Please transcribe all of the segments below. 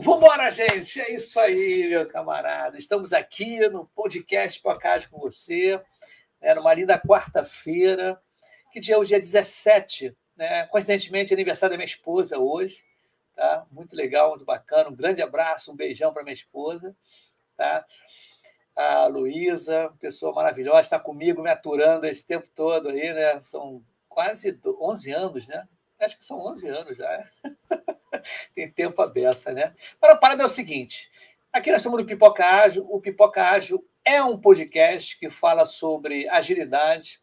Vambora, gente! É isso aí, meu camarada. Estamos aqui no podcast Podcast com você, né, numa linda quarta-feira, que dia é o dia 17, né? Coincidentemente, aniversário da minha esposa hoje, tá? Muito legal, muito bacana. Um grande abraço, um beijão para minha esposa, tá? A Luísa, pessoa maravilhosa, está comigo me aturando esse tempo todo aí, né? São quase 11 anos, né? Acho que são 11 anos já. Tem tempo a beça, né? Agora, a parada é o seguinte: aqui nós estamos no Pipoca Ágil. O Pipoca Ágil é um podcast que fala sobre agilidade.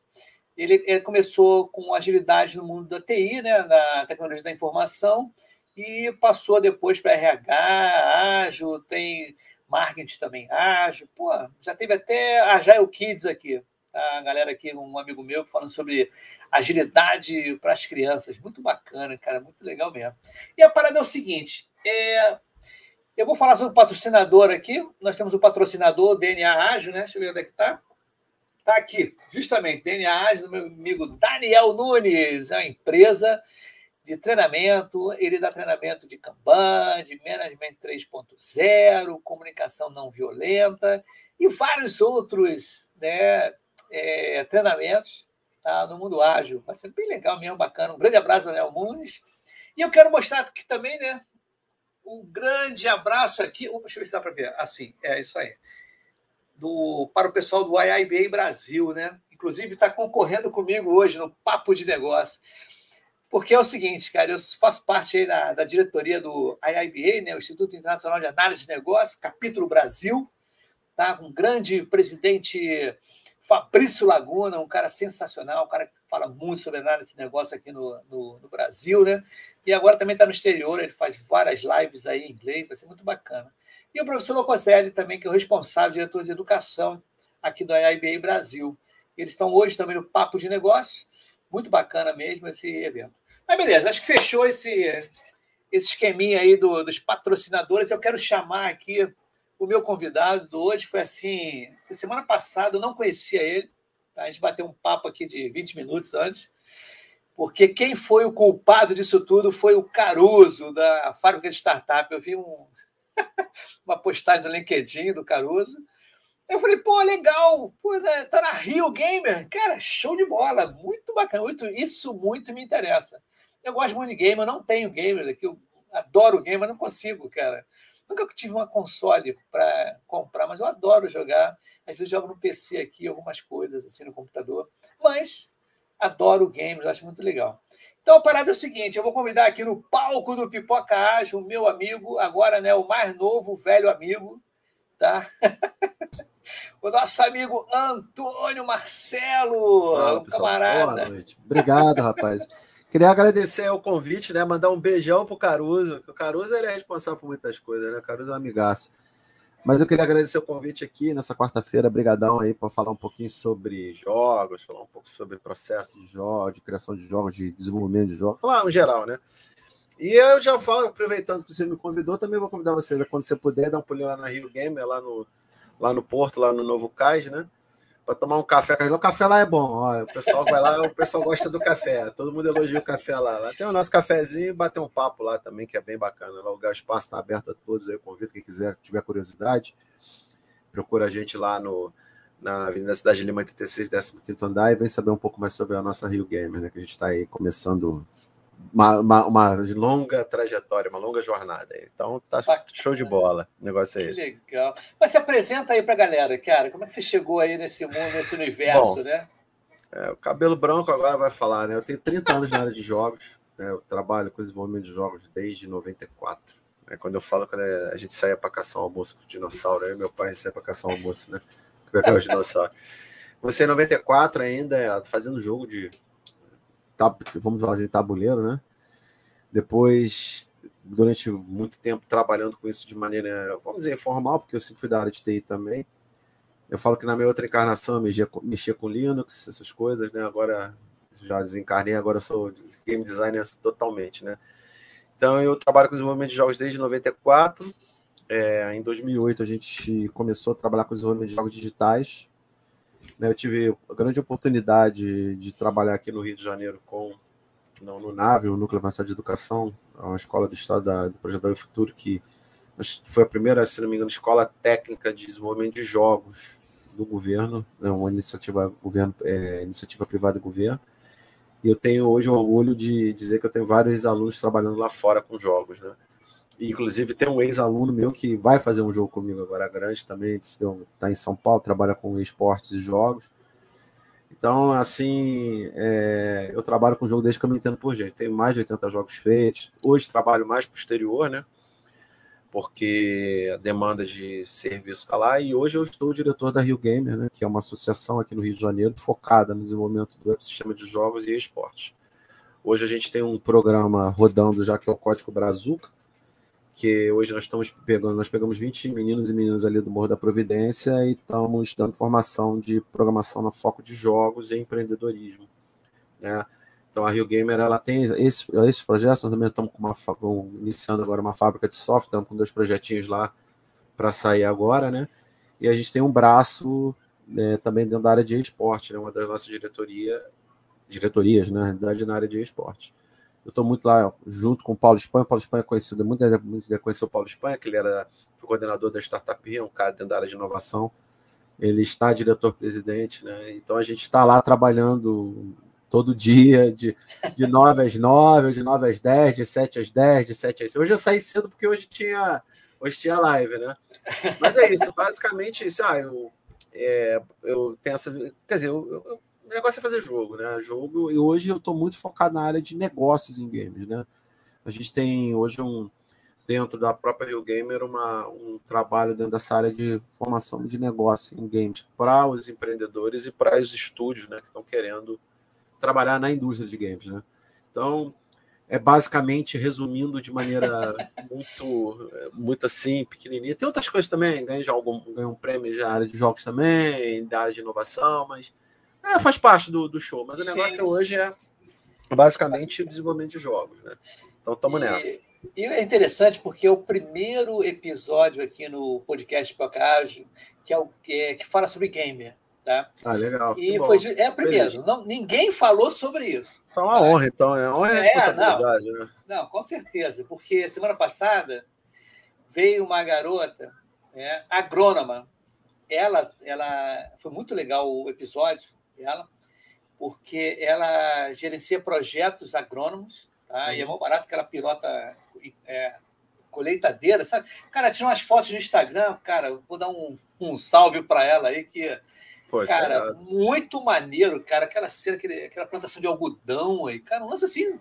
Ele, ele começou com agilidade no mundo da TI, né, na tecnologia da informação, e passou depois para RH, ágil, tem marketing também ágil. Pô, já teve até Agile Kids aqui a galera aqui, um amigo meu, falando sobre agilidade para as crianças. Muito bacana, cara, muito legal mesmo. E a parada é o seguinte: é, eu vou falar sobre o patrocinador aqui. Nós temos o patrocinador DNA Ágil, né? Deixa eu ver onde é que está. Está aqui, justamente, DNA Ágil, do meu amigo Daniel Nunes, é uma empresa de treinamento, ele dá treinamento de Kanban, de Management 3.0, comunicação não violenta e vários outros né, é, treinamentos tá, no mundo ágil. Vai ser bem legal mesmo, bacana. Um grande abraço, Daniel Nunes. E eu quero mostrar aqui também, né? Um grande abraço aqui. Deixa eu ver se dá para ver. Assim, é isso aí. Do, para o pessoal do IIBA Brasil, né? Inclusive está concorrendo comigo hoje no Papo de Negócio. Porque é o seguinte, cara, eu faço parte aí da, da diretoria do IIBA, né, o Instituto Internacional de Análise de Negócios, capítulo Brasil, tá? Um grande presidente Fabrício Laguna, um cara sensacional, um cara que fala muito sobre análise de negócio aqui no, no, no Brasil, né? E agora também está no exterior, ele faz várias lives aí em inglês, vai ser muito bacana. E o professor Locoselli também, que é o responsável, diretor de educação aqui do IIBA Brasil. Eles estão hoje também no Papo de Negócio, muito bacana mesmo esse evento. Mas beleza, acho que fechou esse, esse esqueminha aí do, dos patrocinadores. Eu quero chamar aqui o meu convidado de hoje foi assim. Semana passada eu não conhecia ele. Tá? A gente bateu um papo aqui de 20 minutos antes. Porque quem foi o culpado disso tudo foi o Caruso, da fábrica de startup. Eu vi um, uma postagem no LinkedIn do Caruso. Eu falei, pô, legal, pô, né, tá na Rio Gamer. Cara, show de bola, muito bacana. Muito, isso muito me interessa. Eu gosto muito de game, eu não tenho gamer aqui, eu adoro game, mas não consigo, cara. Nunca tive uma console para comprar, mas eu adoro jogar. Às vezes jogo no PC aqui, algumas coisas assim no computador. Mas adoro games, acho muito legal. Então a parada é o seguinte: eu vou convidar aqui no palco do Pipoca Ágil, o meu amigo, agora né, o mais novo, velho amigo, tá? o nosso amigo Antônio Marcelo, Fala, um camarada. Boa noite. Obrigado, rapaz. Queria agradecer o convite, né? Mandar um beijão pro Caruso. O Caruso ele é responsável por muitas coisas, né? O Caruso é um amigaço. Mas eu queria agradecer o convite aqui nessa quarta-feira. Brigadão aí para falar um pouquinho sobre jogos, falar um pouco sobre processo de jogos, de criação de jogos, de desenvolvimento de jogos, lá no geral, né? E eu já falo, aproveitando que você me convidou, também vou convidar você, quando você puder, dar um pulinho lá na Rio Gamer, lá no, lá no Porto, lá no Novo Cais, né? Para tomar um café. O café lá é bom. Olha, o pessoal vai lá, o pessoal gosta do café. Todo mundo elogia o café lá. Lá tem o nosso cafezinho e bater um papo lá também, que é bem bacana. O espaço está aberto a todos. Eu convido quem quiser, tiver curiosidade, procura a gente lá no, na Avenida Cidade de Lima 86, 15 andar e vem saber um pouco mais sobre a nossa Rio Gamer, né? Que a gente está aí começando uma, uma, uma, longa trajetória, uma longa jornada. Então tá Bacana. show de bola. O negócio é que esse. Legal. Mas se apresenta aí pra galera, cara. Como é que você chegou aí nesse mundo, nesse universo, Bom, né? É, o cabelo branco agora vai falar, né? Eu tenho 30 anos na área de jogos. Né? Eu trabalho com desenvolvimento de jogos desde 94. Né? Quando eu falo que a gente saía para caçar um almoço com o dinossauro, aí meu pai saía para caçar um almoço, né? Pegar os dinossauros. Comecei em 94 ainda, fazendo jogo de vamos fazer tabuleiro, né? Depois, durante muito tempo trabalhando com isso de maneira, vamos dizer, informal, porque eu sempre fui da área de TI também. Eu falo que na minha outra encarnação eu mexia, mexia com Linux, essas coisas, né? Agora já desencarnei, agora sou game designer totalmente, né? Então eu trabalho com desenvolvimento de jogos desde 94. É, em 2008 a gente começou a trabalhar com desenvolvimento de jogos digitais. Né, eu tive a grande oportunidade de trabalhar aqui no Rio de Janeiro com no, no NAVE, o Núcleo Avançado de Educação, uma escola do Estado da, do Projeto do Futuro, que foi a primeira, se não me engano, escola técnica de desenvolvimento de jogos do governo, né, uma iniciativa, governo, é, iniciativa privada do governo. E eu tenho hoje o orgulho de dizer que eu tenho vários alunos trabalhando lá fora com jogos. Né? Inclusive, tem um ex-aluno meu que vai fazer um jogo comigo agora, grande também, está em São Paulo, trabalha com esportes e jogos. Então, assim, é, eu trabalho com jogo desde que eu me entendo por gente. Tenho mais de 80 jogos feitos. Hoje trabalho mais posterior, né? Porque a demanda de serviço está lá. E hoje eu estou diretor da Rio Gamer, né? Que é uma associação aqui no Rio de Janeiro focada no desenvolvimento do ecossistema de jogos e esportes. Hoje a gente tem um programa rodando já que é o Código Brazuca, que hoje nós estamos pegando, nós pegamos 20 meninos e meninas ali do Morro da Providência e estamos dando formação de programação no foco de jogos e empreendedorismo. Né? Então a Rio Gamer ela tem esse, esses projetos, nós também estamos uma, iniciando agora uma fábrica de software, estamos com dois projetinhos lá para sair agora, né? E a gente tem um braço né, também dentro da área de esporte, né? uma das nossas diretoria, diretorias, né? na realidade, na área de esporte. Eu estou muito lá junto com o Paulo Espanha. O Paulo Espanha é conhecido, muita gente conheceu o Paulo Espanha, que ele era foi coordenador da Startup um cara dentro da área de inovação. Ele está diretor-presidente, né? Então a gente está lá trabalhando todo dia, de, de 9 às 9, de 9 às 10, de 7 às 10, de 7 às 6. Hoje eu saí cedo porque hoje tinha, hoje tinha live, né? Mas é isso, basicamente isso. Ah, eu, é, eu tenho essa. Quer dizer, eu, eu o negócio é fazer jogo, né? Jogo, e hoje eu estou muito focado na área de negócios em games, né? A gente tem hoje um dentro da própria Rio Gamer uma, um trabalho dentro dessa área de formação de negócio em games para os empreendedores e para os estúdios, né, que estão querendo trabalhar na indústria de games, né? Então, é basicamente resumindo de maneira muito muito assim, pequenininha. Tem outras coisas também, ganhei já algum ganhei um prêmio na área de jogos também, da área de inovação, mas é, faz parte do, do show, mas o negócio hoje é basicamente o desenvolvimento de jogos, né? Então estamos nessa. E é interessante porque é o primeiro episódio aqui no podcast Pocage que é o que, que fala sobre gamer. Tá? Ah, legal. E foi, é o primeiro. Não, ninguém falou sobre isso. Foi uma tá? honra, então. É uma honra é, responsabilidade. Não, né? não, com certeza. Porque semana passada veio uma garota é, agrônoma. Ela, ela foi muito legal o episódio dela, porque ela gerencia projetos agrônomos, tá? e é muito barato que ela pilota é, colheitadeira, sabe? Cara, tira umas fotos no Instagram, cara, vou dar um, um salve para ela aí, que, Pô, é cara, muito maneiro, cara, aquela cena, aquele, aquela plantação de algodão aí, cara, um lance assim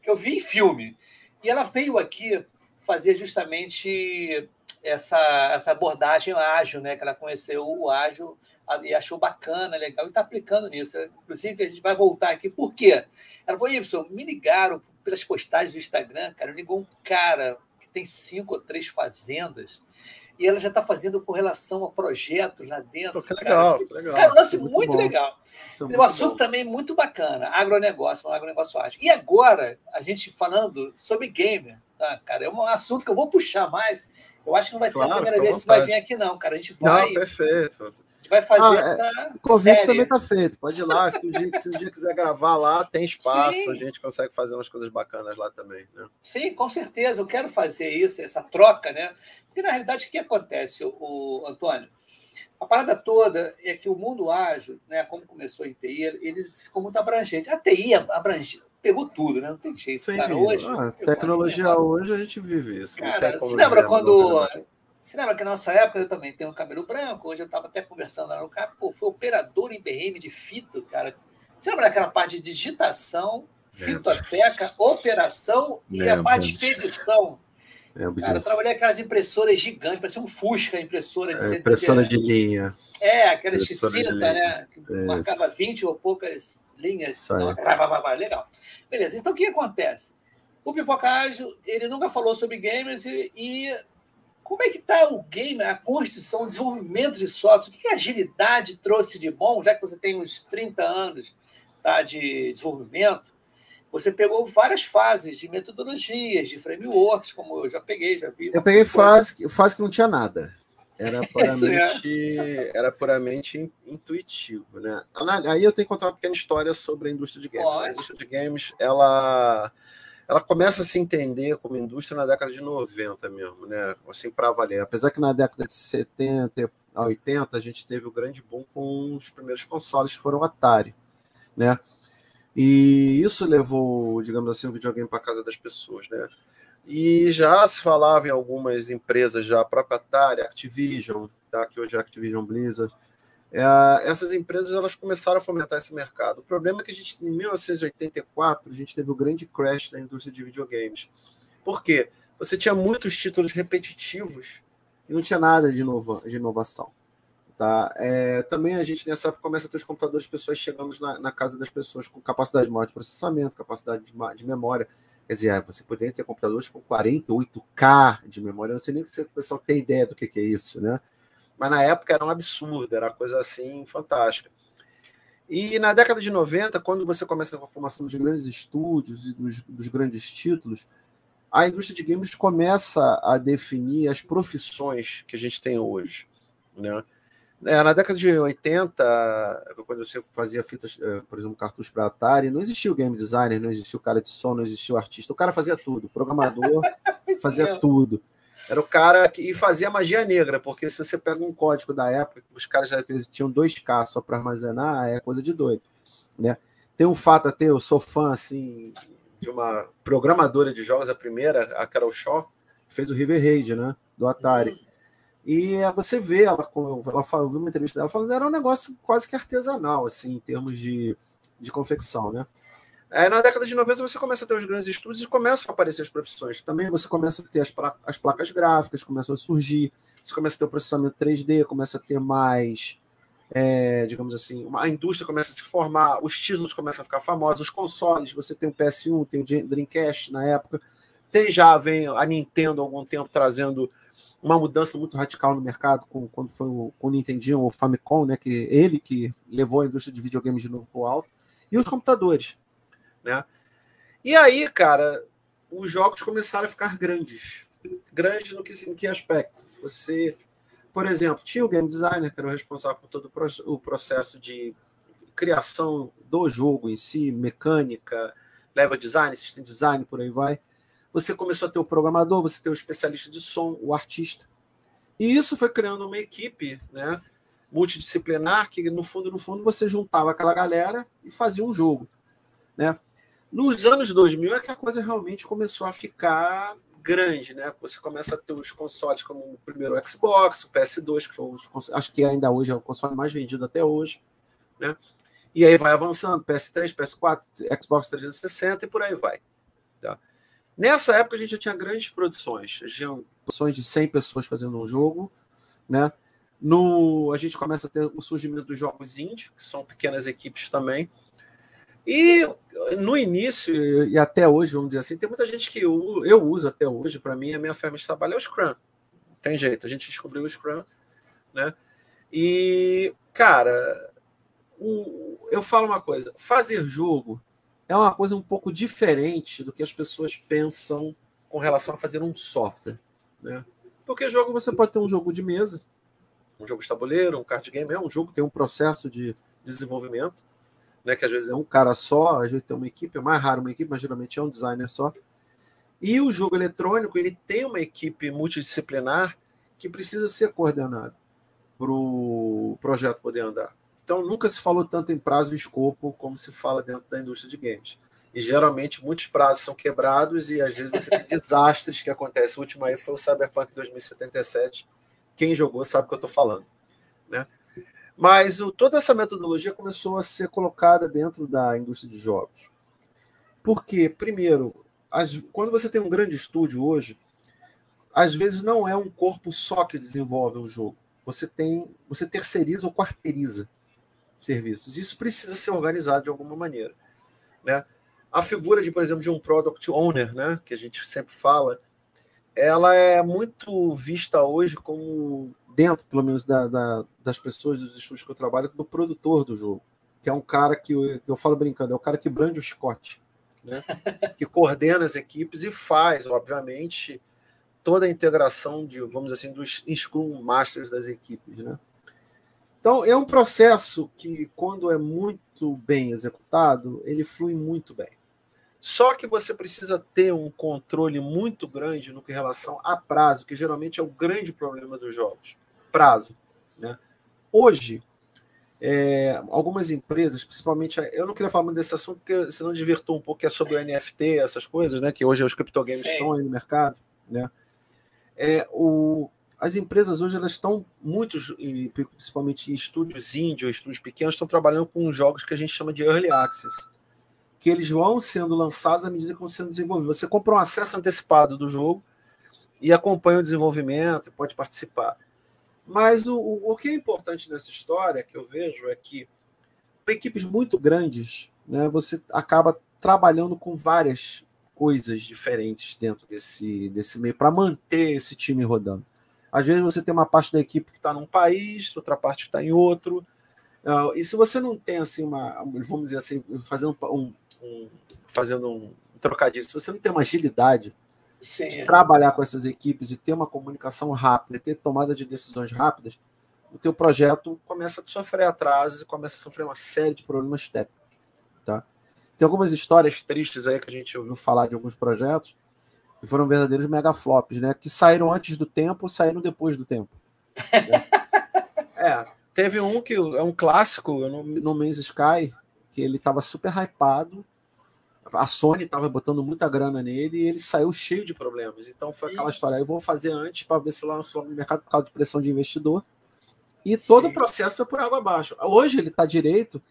que eu vi em filme. E ela veio aqui fazer justamente essa, essa abordagem ágil, né? Que ela conheceu o ágil e achou bacana, legal, e está aplicando nisso. Inclusive, a gente vai voltar aqui. Por quê? Ela falou, Y, me ligaram pelas postagens do Instagram, cara, ligou um cara que tem cinco ou três fazendas e ela já está fazendo com relação a projetos lá dentro. Pô, que legal, cara. que legal. Cara, um lance muito, muito legal. É um assunto bom. também muito bacana, agronegócio, um agronegócio ágil. E agora, a gente falando sobre gamer, tá, cara, é um assunto que eu vou puxar mais, eu acho que não vai ser claro, a primeira vez que vai vir aqui, não, cara. A gente vai. Não, perfeito. A gente vai fazer ah, essa. É, o convite série. também está feito. Pode ir lá. Se um, dia, se um dia quiser gravar lá, tem espaço. Sim. A gente consegue fazer umas coisas bacanas lá também. Né? Sim, com certeza. Eu quero fazer isso, essa troca, né? Porque, na realidade, o que acontece, o, o Antônio? A parada toda é que o mundo ágil, né, como começou em TI, ele ficou muito abrangente. A TI abrange, pegou tudo, né? Não tem jeito. Sim, cara. Hoje, ah, tecnologia hoje a gente vive isso. Cara, você lembra quando. Você lembra que na nossa época eu também tenho um cabelo branco, hoje eu estava até conversando lá no carro, pô, foi operador em BM de fito, cara. Você lembra daquela parte de digitação, fitoteca, operação e a parte de expedição? Cara, eu trabalhei aquelas impressoras gigantes, parecia um Fusca impressora de é, Impressora de linha. É, aquelas de cinta, né? Que marcava 20 ou poucas linhas. Legal. Beleza, então o que acontece? O Pipoca Ágil, ele nunca falou sobre gamers e, e como é que está o game, a construção, o desenvolvimento de software? O que a agilidade trouxe de bom, já que você tem uns 30 anos tá, de desenvolvimento? Você pegou várias fases de metodologias, de frameworks, como eu já peguei, já vi. Eu peguei fase, fase que não tinha nada. Era puramente, era puramente intuitivo, né? Aí eu tenho que contar uma pequena história sobre a indústria de games. A indústria de games, ela ela começa a se entender como indústria na década de 90 mesmo, né? Assim, para valer. Apesar que na década de 70 a 80 a gente teve o grande boom com os primeiros consoles que foram o Atari, né? E isso levou, digamos assim, o videogame para casa das pessoas, né? E já se falava em algumas empresas já, a própria Atari, Activision, tá? que hoje é Activision Blizzard, é, essas empresas elas começaram a fomentar esse mercado. O problema é que a gente, em 1984, a gente teve o grande crash da indústria de videogames. Por quê? Você tinha muitos títulos repetitivos e não tinha nada de, inova de inovação. Tá? É, também a gente nessa época começa a ter os computadores pessoas chegando na, na casa das pessoas com capacidade maior de processamento, capacidade de, de memória. Quer dizer, você poderia ter computadores com 48K de memória. Eu não sei nem se o pessoal tem ideia do que, que é isso, né? mas na época era um absurdo, era uma coisa assim fantástica. E na década de 90, quando você começa com a formação dos grandes estúdios e dos, dos grandes títulos, a indústria de games começa a definir as profissões que a gente tem hoje. Né? É, na década de 80, quando você fazia fitas, é, por exemplo, cartuchos para Atari, não existia o game designer, não existia o cara de som, não existia o artista. O cara fazia tudo, o programador fazia tudo. Era o cara que fazia magia negra, porque se você pega um código da época, os caras já tinham 2K só para armazenar, é coisa de doido. Né? Tem um fato até, eu sou fã assim, de uma programadora de jogos, a primeira, a Carol Shaw, que fez o River Raid, né? Do Atari. Uhum. E você vê, ela, ela falou, uma entrevista dela falando era um negócio quase que artesanal, assim, em termos de, de confecção, né? Na década de 90 você começa a ter os grandes estudos e começam a aparecer as profissões. Também você começa a ter as, as placas gráficas, começam a surgir, você começa a ter o processamento 3D, começa a ter mais, é, digamos assim, a indústria começa a se formar, os títulos começam a ficar famosos, os consoles, você tem o PS1, tem o Dreamcast na época, tem já vem a Nintendo há algum tempo trazendo uma mudança muito radical no mercado, com, quando foi o, o Nintendinho, o Famicom, né, que ele que levou a indústria de videogames de novo para o alto, e os computadores né? E aí, cara, os jogos começaram a ficar grandes. Grandes no que, em que aspecto? Você, por exemplo, tinha o game designer, que era o responsável por todo o processo de criação do jogo em si, mecânica, level design, system design, por aí vai. Você começou a ter o programador, você tem o especialista de som, o artista. E isso foi criando uma equipe, né, multidisciplinar que no fundo, no fundo, você juntava aquela galera e fazia um jogo, né? Nos anos 2000 é que a coisa realmente começou a ficar grande, né? Você começa a ter os consoles como o primeiro Xbox, o PS2, que foi os acho que ainda hoje é o console mais vendido até hoje, né? E aí vai avançando, PS3, PS4, Xbox 360 e por aí vai. Tá? Nessa época a gente já tinha grandes produções, tinha produções de 100 pessoas fazendo um jogo, né? No, a gente começa a ter o surgimento dos jogos indie, que são pequenas equipes também, e no início, e até hoje, vamos dizer assim, tem muita gente que eu, eu uso até hoje, para mim, a minha forma de trabalho é o Scrum. Tem jeito, a gente descobriu o Scrum, né? E, cara, o, eu falo uma coisa: fazer jogo é uma coisa um pouco diferente do que as pessoas pensam com relação a fazer um software, né? Porque jogo você pode ter um jogo de mesa, um jogo de tabuleiro, um card game, é um jogo que tem um processo de desenvolvimento né, que às vezes é um cara só, às vezes tem uma equipe, é mais raro uma equipe, mas geralmente é um designer só. E o jogo eletrônico ele tem uma equipe multidisciplinar que precisa ser coordenado para o projeto poder andar. Então nunca se falou tanto em prazo e escopo como se fala dentro da indústria de games. E geralmente muitos prazos são quebrados e às vezes você tem desastres que acontecem. O último aí foi o Cyberpunk 2077. Quem jogou sabe o que eu estou falando. Né? Mas o, toda essa metodologia começou a ser colocada dentro da indústria de jogos. Porque, primeiro, as, quando você tem um grande estúdio hoje, às vezes não é um corpo só que desenvolve um jogo. Você tem, você terceiriza ou quarteiriza serviços. Isso precisa ser organizado de alguma maneira, né? A figura de, por exemplo, de um product owner, né, que a gente sempre fala, ela é muito vista hoje como dentro, pelo menos, da, da, das pessoas dos estúdios que eu trabalho, do produtor do jogo, que é um cara que eu, que eu falo brincando, é o cara que brande o Scott, né? que coordena as equipes e faz, obviamente, toda a integração de, vamos dizer assim, dos Scrum Masters das equipes, né? Então, é um processo que, quando é muito bem executado, ele flui muito bem. Só que você precisa ter um controle muito grande no que relação a prazo, que geralmente é o grande problema dos jogos. Prazo. Né? Hoje, é, algumas empresas, principalmente, eu não queria falar muito desse assunto, porque senão divertou um pouco, que é sobre o NFT, essas coisas, né? Que hoje os criptogames Sim. estão aí no mercado, né? É, o, as empresas hoje elas estão muitos, principalmente em estúdios indie ou estúdios pequenos, estão trabalhando com jogos que a gente chama de early access que eles vão sendo lançados à medida que vão sendo desenvolvidos. Você compra um acesso antecipado do jogo e acompanha o desenvolvimento e pode participar. Mas o, o que é importante nessa história, que eu vejo, é que equipes muito grandes, né, você acaba trabalhando com várias coisas diferentes dentro desse, desse meio para manter esse time rodando. Às vezes você tem uma parte da equipe que está num país, outra parte está em outro. Uh, e se você não tem assim uma, vamos dizer assim, fazendo um, um, fazendo um trocadilho, se você não tem uma agilidade Sim. de trabalhar com essas equipes e ter uma comunicação rápida, ter tomada de decisões rápidas, o teu projeto começa a sofrer atrasos e começa a sofrer uma série de problemas técnicos. Tá? Tem algumas histórias tristes aí que a gente ouviu falar de alguns projetos que foram verdadeiros megaflops, né? Que saíram antes do tempo, saíram depois do tempo. Né? é, teve um que é um clássico no, no Man's Sky, que ele estava super hypado, a Sony estava botando muita grana nele e ele saiu cheio de problemas. Então foi aquela Isso. história, eu vou fazer antes para ver se lançou no mercado por causa de pressão de investidor. E Sim. todo o processo foi por água abaixo. Hoje ele está direito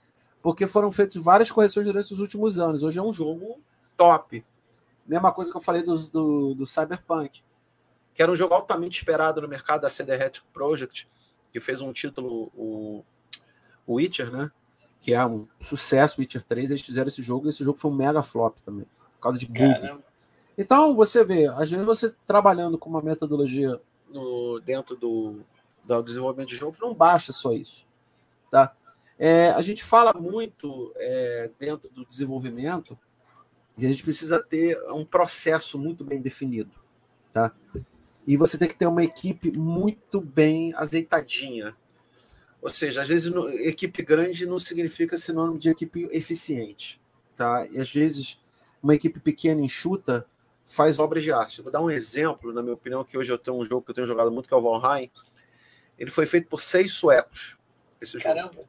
porque foram feitas várias correções durante os últimos anos. Hoje é um jogo top. Mesma coisa que eu falei do, do, do Cyberpunk, que era um jogo altamente esperado no mercado da CD Project, que fez um título, o, o Witcher, né? que é um sucesso, Witcher 3, eles fizeram esse jogo, e esse jogo foi um mega flop também, por causa de bug. Então, você vê, às vezes você trabalhando com uma metodologia no, dentro do, do desenvolvimento de jogos, não basta só isso. Tá? É, a gente fala muito é, dentro do desenvolvimento a gente precisa ter um processo muito bem definido. Tá? E você tem que ter uma equipe muito bem azeitadinha. Ou seja, às vezes equipe grande não significa sinônimo de equipe eficiente. Tá? E às vezes uma equipe pequena enxuta faz obras de arte. Vou dar um exemplo, na minha opinião, que hoje eu tenho um jogo que eu tenho jogado muito, que é o Valheim. Ele foi feito por seis suecos. Esse Caramba. Jogo.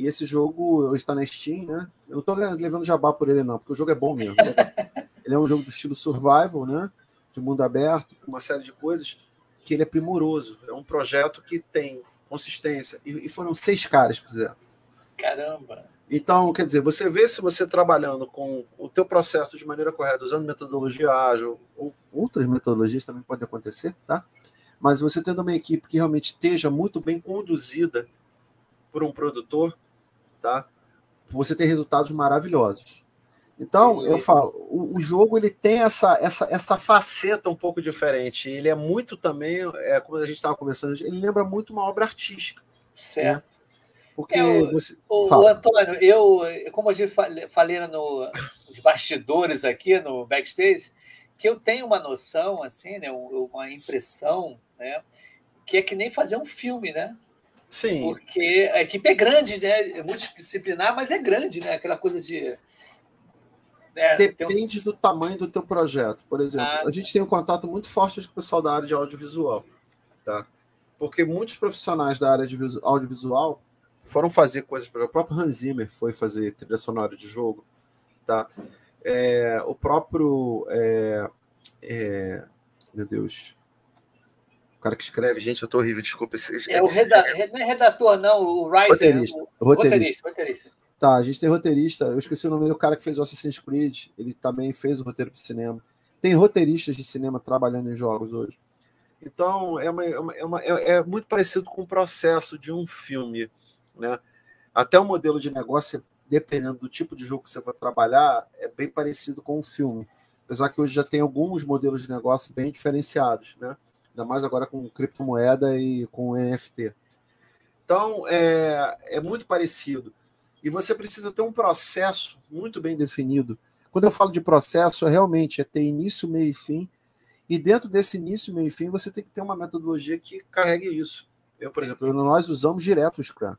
E esse jogo hoje está na Steam, né? Eu não estou levando jabá por ele, não, porque o jogo é bom mesmo. ele é um jogo do estilo survival, né? De mundo aberto, com uma série de coisas, que ele é primoroso. É um projeto que tem consistência. E, e foram seis caras que fizeram. Caramba! Então, quer dizer, você vê se você trabalhando com o teu processo de maneira correta, usando metodologia ágil, ou outras metodologias também podem acontecer, tá? Mas você tendo uma equipe que realmente esteja muito bem conduzida por um produtor, tá? Você tem resultados maravilhosos. Então, eu falo, o, o, jogo ele tem essa, essa, essa faceta um pouco diferente. Ele é muito também, é, como a gente estava conversando, ele lembra muito uma obra artística. Né? Certo. Né? Porque é, você. O, o, Antônio, eu, como eu falei no, nos bastidores aqui, no backstage, que eu tenho uma noção, assim, né, uma impressão, né, que é que nem fazer um filme, né? Sim. Porque a equipe é grande, né? É multidisciplinar, mas é grande, né? Aquela coisa de é, Depende uns... do tamanho do teu projeto. Por exemplo, ah, a gente tem um contato muito forte com o pessoal da área de audiovisual, tá? Porque muitos profissionais da área de audiovisual foram fazer coisas, para o próprio Hans Zimmer foi fazer trilha sonora de jogo, tá? É, o próprio, é, é, meu Deus, o cara que escreve, gente, eu tô horrível, desculpa. Esse, é o reda, não é redator, não, o writer. Roteirista. O, roteirista. roteirista. Tá, a gente tem roteirista, eu esqueci o nome do cara que fez o Assassin's Creed, ele também fez o roteiro para cinema. Tem roteiristas de cinema trabalhando em jogos hoje. Então, é, uma, é, uma, é, uma, é, é muito parecido com o processo de um filme. Né? Até o modelo de negócio, dependendo do tipo de jogo que você vai trabalhar, é bem parecido com o filme. Apesar que hoje já tem alguns modelos de negócio bem diferenciados, né? Ainda mais agora com criptomoeda e com NFT. Então, é, é muito parecido. E você precisa ter um processo muito bem definido. Quando eu falo de processo, é realmente é ter início, meio e fim. E dentro desse início, meio e fim, você tem que ter uma metodologia que carregue isso. Eu, por exemplo, nós usamos direto o Scrum.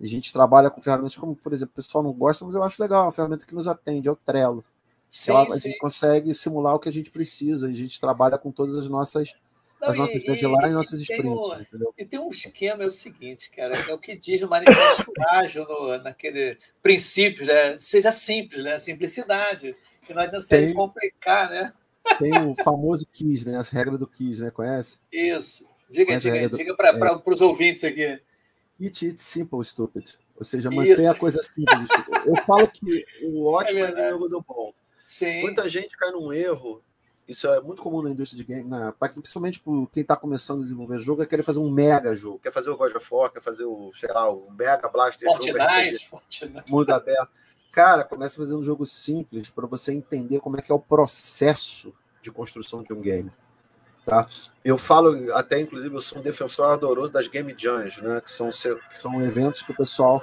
A gente trabalha com ferramentas como, por exemplo, o pessoal não gosta, mas eu acho legal, é uma ferramenta que nos atende, é o Trello. Sim, ela, a gente consegue simular o que a gente precisa, a gente trabalha com todas as nossas não, as nossas deadlines e nossas sprints. Um, entendeu? E tem um esquema, é o seguinte, cara, é o que diz no manifesto ágil, no, naquele princípio, né? Seja simples, né? Simplicidade. Que não adianta tem, complicar, né? Tem o famoso KISS, né? As regras do KISS, né? Conhece? Isso. Diga, diga, do... diga para é... os ouvintes aqui. It, it's simple, stupid. Ou seja, mantenha a coisa simples. Eu falo que o ótimo é, é do bom. Sim. Muita gente cai num erro isso é muito comum na indústria de game, na, principalmente por quem está começando a desenvolver jogo, é querer fazer um mega jogo. Quer fazer o God of War, quer fazer o, sei lá, o Mega Blaster Fortnite, jogo, Fortnite. mundo aberto. Cara, começa fazendo um jogo simples para você entender como é que é o processo de construção de um game. Tá? Eu falo, até inclusive, eu sou um defensor ardoroso das Game Jams, né? que, são, que são eventos que o pessoal,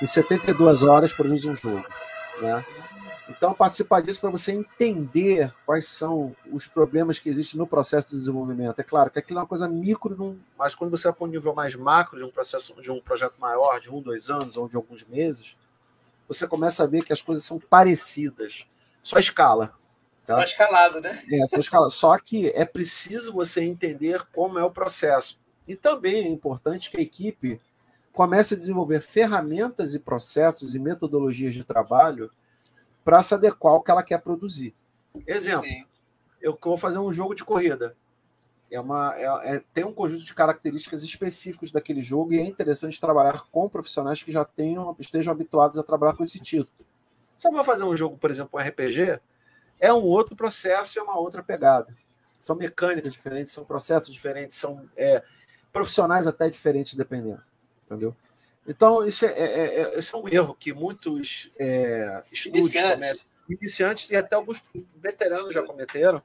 em 72 horas, produz um jogo. Né? Então, participar disso para você entender quais são os problemas que existem no processo de desenvolvimento. É claro que aquilo é uma coisa micro, mas quando você vai para um nível mais macro de um processo, de um projeto maior, de um, dois anos ou de alguns meses, você começa a ver que as coisas são parecidas. Só escala. Tá? Só escalado, né? É, só escalado. Só que é preciso você entender como é o processo. E também é importante que a equipe comece a desenvolver ferramentas e processos e metodologias de trabalho para se adequar ao que ela quer produzir. Exemplo, Sim. eu vou fazer um jogo de corrida. É uma, é, é, tem um conjunto de características específicas daquele jogo e é interessante trabalhar com profissionais que já tenham, estejam habituados a trabalhar com esse título. Se eu vou fazer um jogo, por exemplo, um RPG, é um outro processo e é uma outra pegada. São mecânicas diferentes, são processos diferentes, são é, profissionais até diferentes, dependendo. Entendeu? Então, isso é, é, é, é um erro que muitos é, estúdios iniciantes. cometem, iniciantes e até alguns veteranos já cometeram,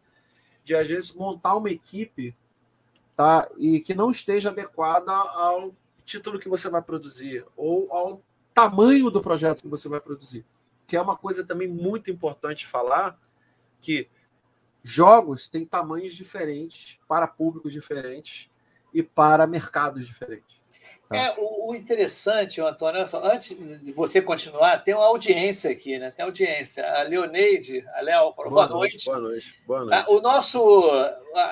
de às vezes montar uma equipe tá, e que não esteja adequada ao título que você vai produzir ou ao tamanho do projeto que você vai produzir. Que é uma coisa também muito importante falar, que jogos têm tamanhos diferentes para públicos diferentes e para mercados diferentes. Tá. É, o, o, interessante, Antônio, só, antes de você continuar, tem uma audiência aqui, né? Tem audiência. A Leoneide, a Léo, boa, boa noite. Boa noite, boa tá, noite. o nosso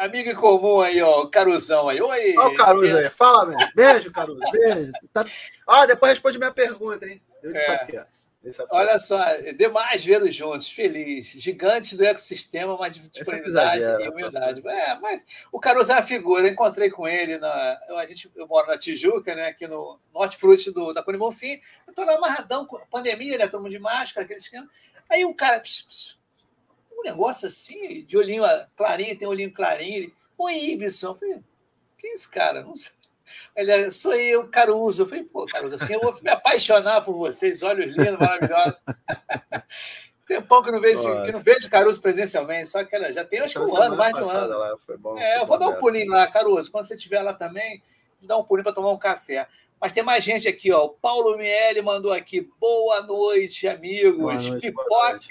amigo em comum aí, ó, o Caruzão aí. Oi. Olha o Caruzo aí. Fala, mesmo. Beijo, Caruso. Beijo. Tá... Ah, depois responde minha pergunta, hein? Eu disse é. aqui, ó. Olha só, demais vê-los juntos, feliz. Gigantes do ecossistema, mas de é disponibilidade e humildade. É, mas o Caruso é uma figura, eu encontrei com ele na. Eu, a gente, eu moro na Tijuca, né? Aqui no Norte Fruit do, da Cone Bonfim. Eu tô lá amarradão, com pandemia, né? Todo mundo de máscara, aquele esquema. Aí um cara, pss, pss, um negócio assim, de olhinho clarinho, tem um olhinho clarinho. Ele, Oi, Ibson. Eu falei, que é esse cara? Não sei. Ele sou eu, Caruso. Eu falei, pô, Caruso, assim eu vou me apaixonar por vocês, olhos lindos, maravilhosos. Tempão que não vejo, que não vejo Caruso presencialmente, só que ela já tem acho que um ano, mais de um ano. Lá, foi bom, é, eu vou dar um pulinho lá, Caruso. Quando você estiver lá também, dá um pulinho para tomar um café. Mas tem mais gente aqui, ó. O Paulo Miele mandou aqui. Boa noite, amigos. Boa noite, Pipoca noite.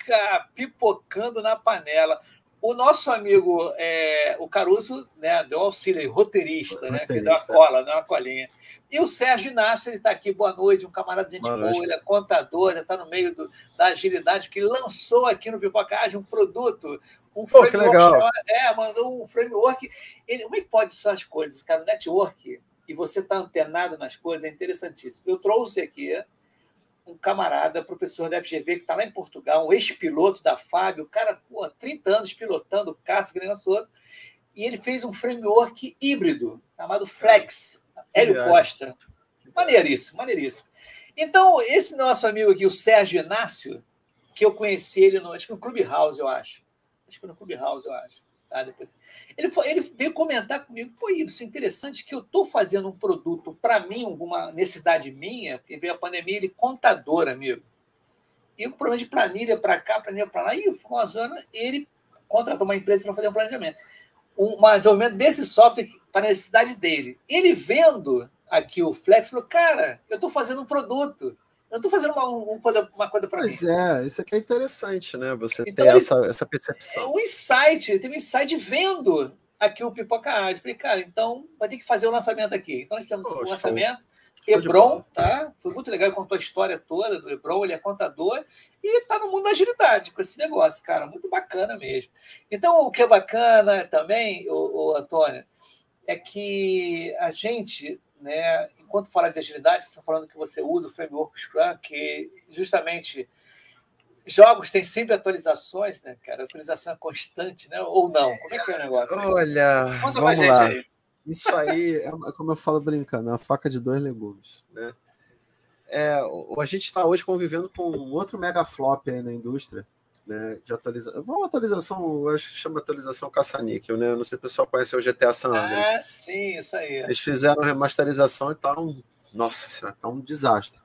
pipocando na panela. O nosso amigo, é, o Caruso, né, deu auxílio roteirista, né, que deu a cola, deu uma colinha. E o Sérgio Inácio, ele está aqui, boa noite, um camarada de gente boa, boa ele é contador, já está no meio do, da agilidade, que lançou aqui no Pipocagem um produto, um Pô, framework. legal. É, mandou um framework. Ele, como é que pode ser as coisas, cara? Network, e você está antenado nas coisas, é interessantíssimo. Eu trouxe aqui um camarada, professor da FGV, que está lá em Portugal, um ex-piloto da Fábio, o cara, pô, 30 anos pilotando caça, grande outro, e ele fez um framework híbrido, chamado Flex, Hélio Costa. Maneiríssimo, maneiríssimo. Então, esse nosso amigo aqui, o Sérgio Inácio, que eu conheci ele no, acho que no Clubhouse, eu acho. Acho que no Clubhouse, eu acho. Depois... Ele, foi, ele veio comentar comigo, pô, isso é interessante que eu estou fazendo um produto para mim, alguma necessidade minha, porque veio a pandemia, ele contador, amigo. E o problema de planilha para cá, planilha para lá, e uma zona, ele contratou uma empresa para fazer um planejamento. Um, um desenvolvimento desse software para a necessidade dele. Ele vendo aqui o Flex, falou, cara, eu estou fazendo um produto. Eu estou fazendo uma, uma coisa para mim. Pois é, isso aqui é interessante, né? Você então, ter essa, essa percepção. É um insight, ele teve um insight vendo aqui o Pipoca Rádio. Falei, cara, então vai ter que fazer o lançamento aqui. Então nós temos o lançamento, Hebron, tá? Foi muito legal, ele contou a história toda do Hebron, ele é contador e está no mundo da agilidade com esse negócio, cara, muito bacana mesmo. Então, o que é bacana também, o Antônio, é que a gente, né, enquanto fala de agilidade, você está falando que você usa o framework Scrum, que justamente jogos têm sempre atualizações, né, cara? Atualização é constante, né? Ou não? Como é que é o negócio? Olha, Conta vamos lá. Aí. Isso aí é, como eu falo brincando, é uma faca de dois legumes, né? É, a gente está hoje convivendo com outro mega flop aí na indústria, né? De atualização. Uma atualização, acho que chama atualização caça-níquel, né? não sei se o pessoal conhece o GTA San Andreas. Ah, sim, isso aí. Eles fizeram remasterização e tá um. Nossa, tá um desastre.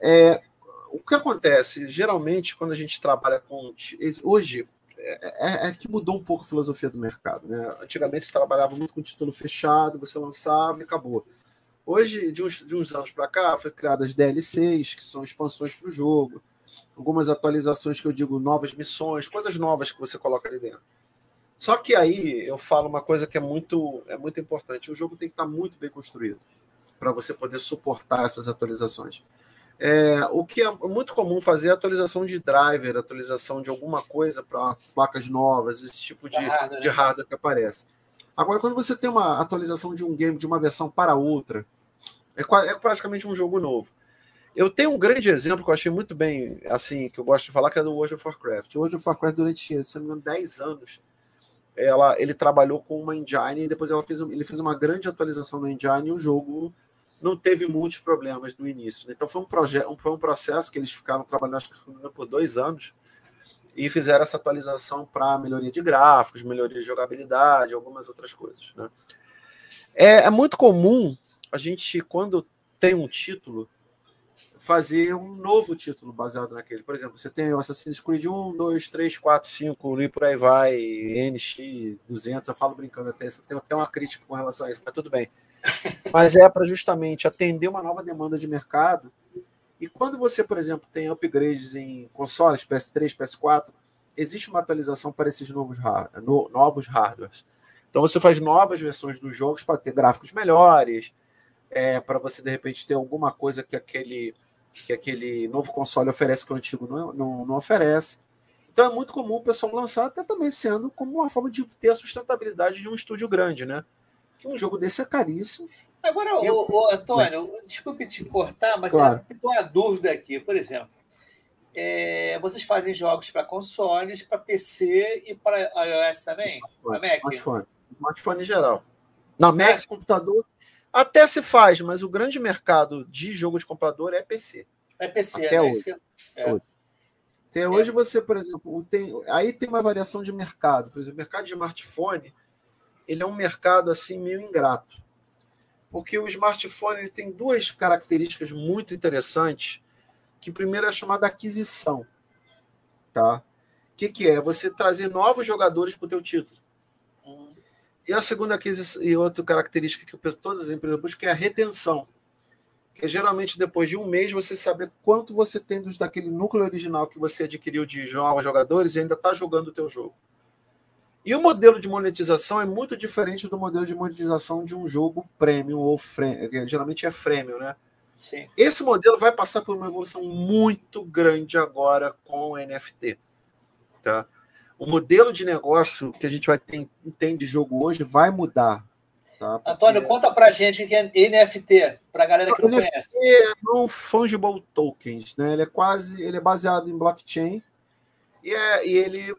É, o que acontece? Geralmente, quando a gente trabalha com. Hoje, é, é, é, que mudou um pouco a filosofia do mercado. Né? Antigamente se trabalhava muito com título fechado, você lançava e acabou. Hoje, de uns, de uns anos para cá, foi criadas DLCs, que são expansões para o jogo, algumas atualizações que eu digo novas missões, coisas novas que você coloca ali dentro. Só que aí eu falo uma coisa que é muito, é muito importante: o jogo tem que estar muito bem construído para você poder suportar essas atualizações. É, o que é muito comum fazer é atualização de driver, atualização de alguma coisa para placas novas, esse tipo de, hardware, de né? hardware que aparece. Agora, quando você tem uma atualização de um game de uma versão para outra, é, é praticamente um jogo novo. Eu tenho um grande exemplo que eu achei muito bem, assim, que eu gosto de falar, que é do World of Warcraft. O World of Warcraft, durante, se não me engano, 10 anos, ela, ele trabalhou com uma engine e depois ela fez, ele fez uma grande atualização no engine e o jogo não teve muitos problemas no início. Né? Então foi um, projeto, foi um processo que eles ficaram trabalhando acho que por dois anos e fizeram essa atualização para melhoria de gráficos, melhoria de jogabilidade, algumas outras coisas. Né? É, é, muito comum a gente, quando tem um título, fazer um novo título baseado naquele. Por exemplo, você tem o Assassin's Creed 1, 2, 3, 4, 5, e por aí vai, NX 200, eu falo brincando até, tem até uma crítica com relação a isso, mas tudo bem mas é para justamente atender uma nova demanda de mercado. E quando você, por exemplo, tem upgrades em consoles, PS3, PS4, existe uma atualização para esses novos, no, novos hardwares. Então você faz novas versões dos jogos para ter gráficos melhores, é, para você de repente ter alguma coisa que aquele, que aquele novo console oferece que o antigo não, não, não oferece. Então é muito comum o pessoal lançar, até também sendo como uma forma de ter a sustentabilidade de um estúdio grande, né? que um jogo desse é caríssimo. Agora, o, eu... o, Antônio, né? desculpe te cortar, mas claro. eu tenho uma dúvida aqui. Por exemplo, é, vocês fazem jogos para consoles, para PC e para iOS também? Smartphone, Mac? Smartphone. Smartphone em geral. Na Mac, computador, até se faz, mas o grande mercado de jogo de computador é PC. É PC, até né? hoje. É. hoje. Até hoje você, por exemplo, tem, aí tem uma variação de mercado. Por exemplo, mercado de smartphone ele é um mercado assim meio ingrato. Porque o smartphone ele tem duas características muito interessantes, que primeiro é a chamada aquisição, tá? O que, que é? Você trazer novos jogadores para o teu título. E a segunda aquisição, e outra característica que todas as empresas buscam é a retenção. Que é geralmente depois de um mês você saber quanto você tem dos, daquele núcleo original que você adquiriu de novos jogadores e ainda está jogando o teu jogo. E o modelo de monetização é muito diferente do modelo de monetização de um jogo premium ou freemium, geralmente é freemium, né? Sim. Esse modelo vai passar por uma evolução muito grande agora com o NFT. Tá? O modelo de negócio que a gente vai ter tem de jogo hoje vai mudar. Tá? Porque... Antônio, conta pra gente o que é NFT, para a galera que não, NFT conhece. É não fungible tokens, né? Ele é quase, ele é baseado em blockchain e, é, e ele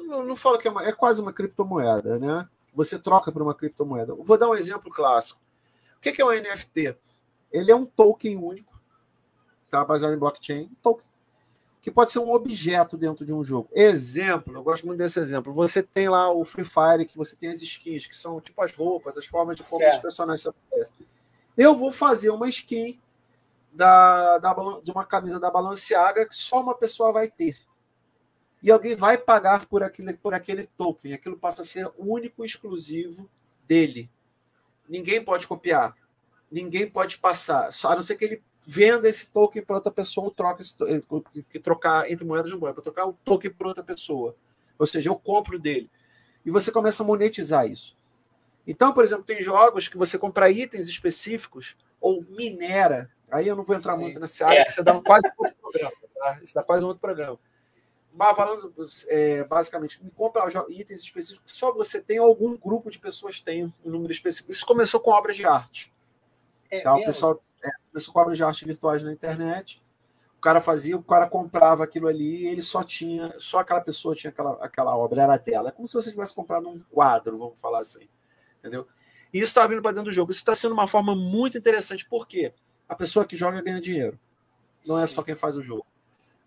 não, não falo que é, uma, é quase uma criptomoeda, né? Você troca por uma criptomoeda. Vou dar um exemplo clássico. O que é um NFT? Ele é um token único, tá? baseado em blockchain, token, que pode ser um objeto dentro de um jogo. Exemplo, eu gosto muito desse exemplo. Você tem lá o Free Fire, que você tem as skins, que são tipo as roupas, as formas de como certo. os personagens aparecem. Eu vou fazer uma skin da, da, de uma camisa da Balenciaga que só uma pessoa vai ter e alguém vai pagar por aquele, por aquele token. Aquilo passa a ser único e exclusivo dele. Ninguém pode copiar. Ninguém pode passar. Só, a não ser que ele venda esse token para outra pessoa ou troque eh, que trocar entre moedas de moeda, para trocar o token por outra pessoa. Ou seja, eu compro dele. E você começa a monetizar isso. Então, por exemplo, tem jogos que você compra itens específicos ou minera. Aí eu não vou entrar Sim. muito nessa área, é. que você dá quase um outro programa. Tá? Isso dá quase um outro programa. Mas falando é, basicamente, compra itens específicos, só você tem algum grupo de pessoas tem um número específico. Isso começou com obras de arte. É tá? O pessoal é, começou com obras de arte virtuais na internet. O cara fazia, o cara comprava aquilo ali e ele só tinha, só aquela pessoa tinha aquela, aquela obra, era dela. É como se você tivesse comprado um quadro, vamos falar assim. Entendeu? E isso está vindo para dentro do jogo. Isso está sendo uma forma muito interessante, porque a pessoa que joga ganha dinheiro. Não é só quem faz o jogo.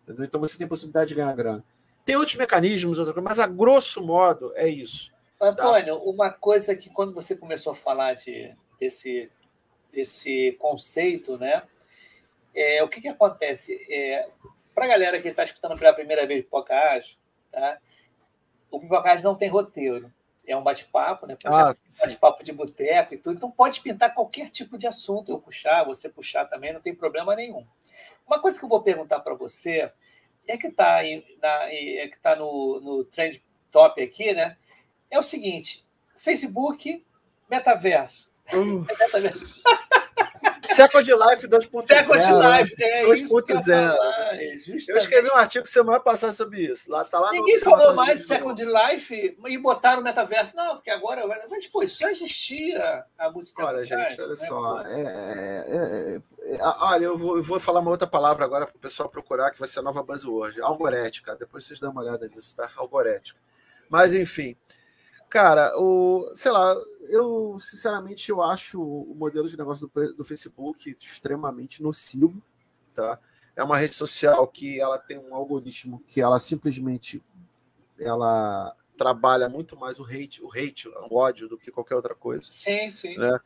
Entendeu? Então você tem possibilidade de ganhar grana. Tem outros mecanismos, mas a grosso modo é isso. Antônio, tá? uma coisa que quando você começou a falar de, desse, desse conceito, né? É, o que, que acontece? É, Para a galera que está escutando pela primeira vez o podcast, tá? o Pipocast não tem roteiro. É um bate-papo, né? Ah, bate-papo de boteco e tudo. Então pode pintar qualquer tipo de assunto. Eu puxar, você puxar também, não tem problema nenhum. Uma coisa que eu vou perguntar para você é que está é que tá no, no trend top aqui, né? É o seguinte: Facebook, metaverso. Uh. Second Life 2.0. Second Life, é 2.0. Eu, escrevi um artigo semana passada sobre isso. Lá, tá lá Ninguém falou mais de Second Life e botaram o metaverso. Não, porque agora. Mas, pô, isso já existia há muito tempo. Olha, gente, olha né, só. É, é, é, é, olha, eu vou, eu vou falar uma outra palavra agora para o pessoal procurar, que vai ser a nova buzzword. Algorética. Depois vocês dão uma olhada nisso, tá? Algorética. Mas, enfim. Cara, o, sei lá, eu sinceramente eu acho o modelo de negócio do, do Facebook extremamente nocivo, tá? É uma rede social que ela tem um algoritmo que ela simplesmente ela trabalha muito mais o hate, o hate, o ódio do que qualquer outra coisa. Sim, sim. Né?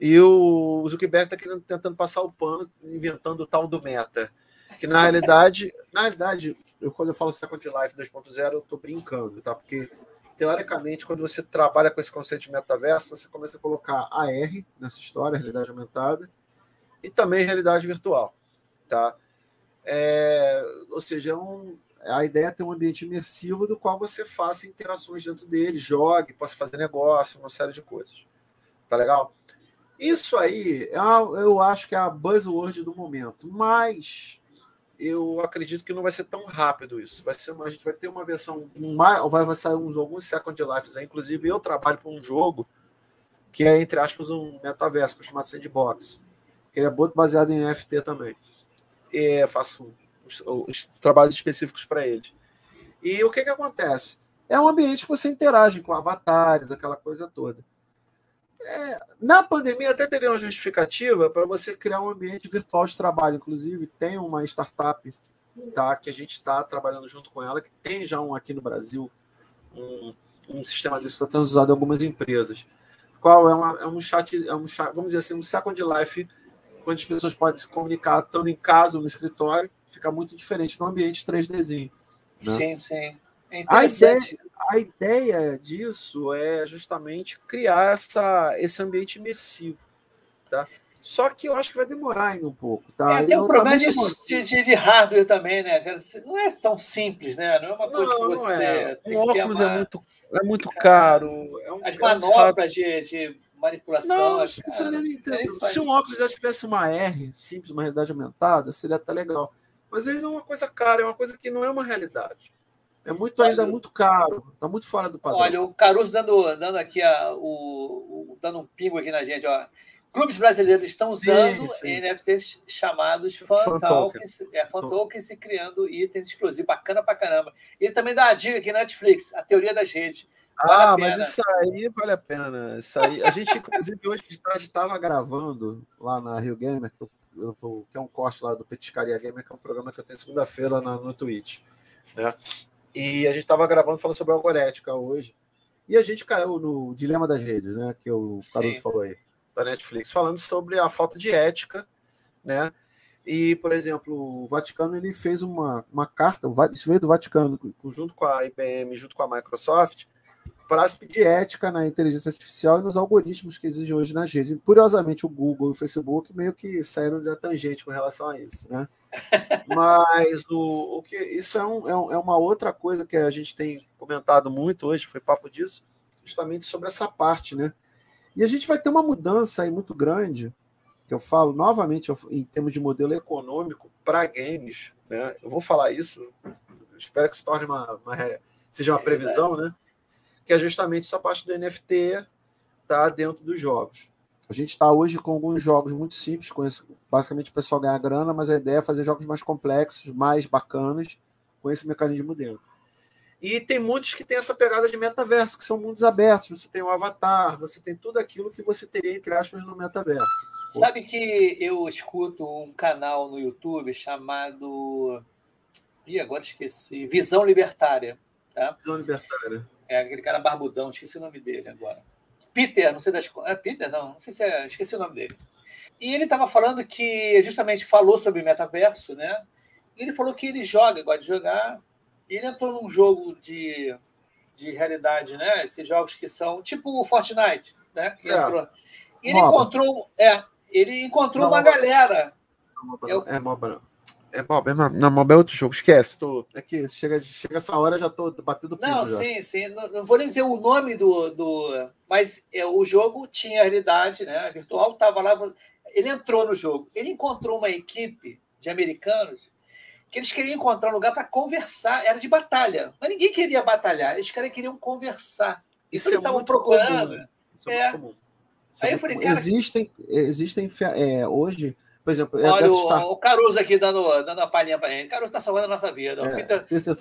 E o Zuckerberg está tentando passar o pano, inventando o tal do meta. Que na realidade, na realidade, eu, quando eu falo Second Life 2.0, eu estou brincando, tá? Porque teoricamente, quando você trabalha com esse conceito de metaverso, você começa a colocar AR nessa história, realidade aumentada, e também realidade virtual. Tá? É, ou seja, é um, a ideia é ter um ambiente imersivo do qual você faça interações dentro dele, jogue, possa fazer negócio, uma série de coisas. Tá legal? Isso aí, é eu acho que é a buzzword do momento, mas eu acredito que não vai ser tão rápido isso. Vai ser uma, a gente vai ter uma versão mais, vai sair uns alguns Second Lives aí. Inclusive, eu trabalho para um jogo que é, entre aspas, um metaverso é chamado Sandbox, que é muito baseado em NFT também. E faço os, os trabalhos específicos para eles. E o que, que acontece? É um ambiente que você interage com avatares, aquela coisa toda. É, na pandemia até teria uma justificativa para você criar um ambiente virtual de trabalho. Inclusive, tem uma startup tá, que a gente está trabalhando junto com ela, que tem já um aqui no Brasil, um, um sistema que está sendo usado em algumas empresas. Qual é, uma, é um chat, é um chat, vamos dizer assim, um second life, quando as pessoas podem se comunicar estando em casa ou no escritório, fica muito diferente no ambiente 3Dzinho. Né? Sim, sim. É a ideia, a ideia disso é justamente criar essa, esse ambiente imersivo. Tá? Só que eu acho que vai demorar ainda um pouco. Tá? É, tem um problema de, de, de, hardware também, né? Não é tão simples, né? Não é uma coisa não, que você. É. Tem o óculos é uma... é, muito, é muito caro. É um, As manobras de, de manipulação. Não, se, se um óculos já tivesse uma R simples, uma realidade aumentada, seria até legal. Mas ele não é uma coisa cara, é uma coisa que não é uma realidade. É muito ainda Olha, muito caro, está muito fora do padrão. Olha, o Caruso dando, dando aqui a, o, o, dando um pingo aqui na gente, ó. Clubes brasileiros estão usando sim, sim. NFTs chamados fan, tokens, é, fan tokens e criando itens exclusivos. Bacana pra caramba. E também dá uma dica aqui na Netflix, a teoria das redes. Vale ah, mas isso aí vale a pena. Isso aí, a gente, inclusive, hoje de tarde estava gravando lá na Rio Gamer, que, eu, eu, que é um corte lá do Petiscaria Gamer, que é um programa que eu tenho segunda-feira no Twitch. Né? E a gente estava gravando falando sobre algorética hoje. E a gente caiu no Dilema das Redes, né? Que o Caruso Sim. falou aí, da Netflix, falando sobre a falta de ética, né? E, por exemplo, o Vaticano ele fez uma, uma carta, isso veio do Vaticano, junto com a IBM, junto com a Microsoft, para pedir ética na inteligência artificial e nos algoritmos que existem hoje nas redes. E, curiosamente, o Google e o Facebook meio que saíram da tangente com relação a isso, né? Mas o, o que isso é, um, é, é uma outra coisa que a gente tem comentado muito hoje, foi papo disso, justamente sobre essa parte, né? E a gente vai ter uma mudança aí muito grande, que eu falo novamente em termos de modelo econômico para games. Né? Eu vou falar isso, espero que se torne uma, uma seja uma é previsão, né? Que é justamente essa parte do NFT tá dentro dos jogos. A gente está hoje com alguns jogos muito simples, com esse, basicamente o pessoal ganhar grana, mas a ideia é fazer jogos mais complexos, mais bacanas, com esse mecanismo dentro. E tem muitos que têm essa pegada de metaverso, que são mundos abertos. Você tem o um avatar, você tem tudo aquilo que você teria, entre aspas, no metaverso. Sabe que eu escuto um canal no YouTube chamado. Ih, agora esqueci. Visão Libertária. Tá? Visão Libertária. É aquele cara barbudão, esqueci o nome dele agora. Peter, não sei das é Peter, não, não sei se é, esqueci o nome dele. E ele estava falando que justamente falou sobre metaverso, né? E ele falou que ele joga, gosta de jogar. E ele entrou num jogo de, de realidade, né? Esses jogos que são tipo o Fortnite, né? E ele encontrou, é, ele encontrou uma galera. Não, é, MOBA é Bob, é, não, é outro jogo, esquece. Tô, é que chega, chega essa hora já tô batendo pico. Não, já. sim, sim. Não, não, vou nem dizer o nome do. do mas é, o jogo tinha realidade, né? A virtual estava lá. Ele entrou no jogo. Ele encontrou uma equipe de americanos que eles queriam encontrar um lugar para conversar. Era de batalha. Mas ninguém queria batalhar. Eles queriam conversar. Isso então, eles é estavam procurando. Comum. Isso é, é. muito comum. Isso Aí é eu falei, cara, existem, existem é, hoje por exemplo, é Olha o, o, Caruso aqui dando, dando a palhinha para gente. Caruso está salvando a nossa vida. É, Peter, Peter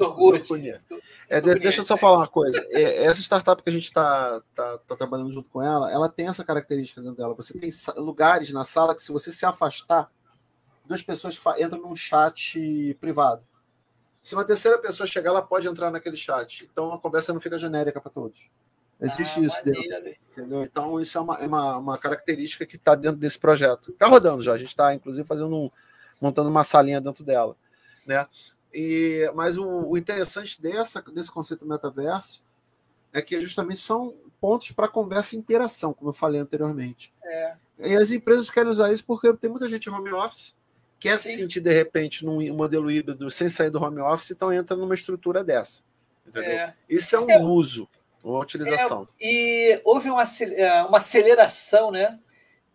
é, deixa eu só falar uma coisa. É, essa startup que a gente está tá, tá trabalhando junto com ela, ela tem essa característica dentro dela. Você tem lugares na sala que, se você se afastar, duas pessoas entram num chat privado. Se uma terceira pessoa chegar, ela pode entrar naquele chat. Então a conversa não fica genérica para todos. Existe ah, isso dentro. Entendeu? Então, isso é uma, é uma, uma característica que está dentro desse projeto. Está rodando já, a gente está, inclusive, fazendo um, montando uma salinha dentro dela. Né? E, mas o, o interessante dessa, desse conceito metaverso é que justamente são pontos para conversa e interação, como eu falei anteriormente. É. E as empresas querem usar isso porque tem muita gente em home office, quer Sim. se sentir de repente num modelo híbrido sem sair do home office, então entra numa estrutura dessa. Entendeu? É. Isso é um é. uso uma utilização. É, e houve uma, é, uma aceleração né,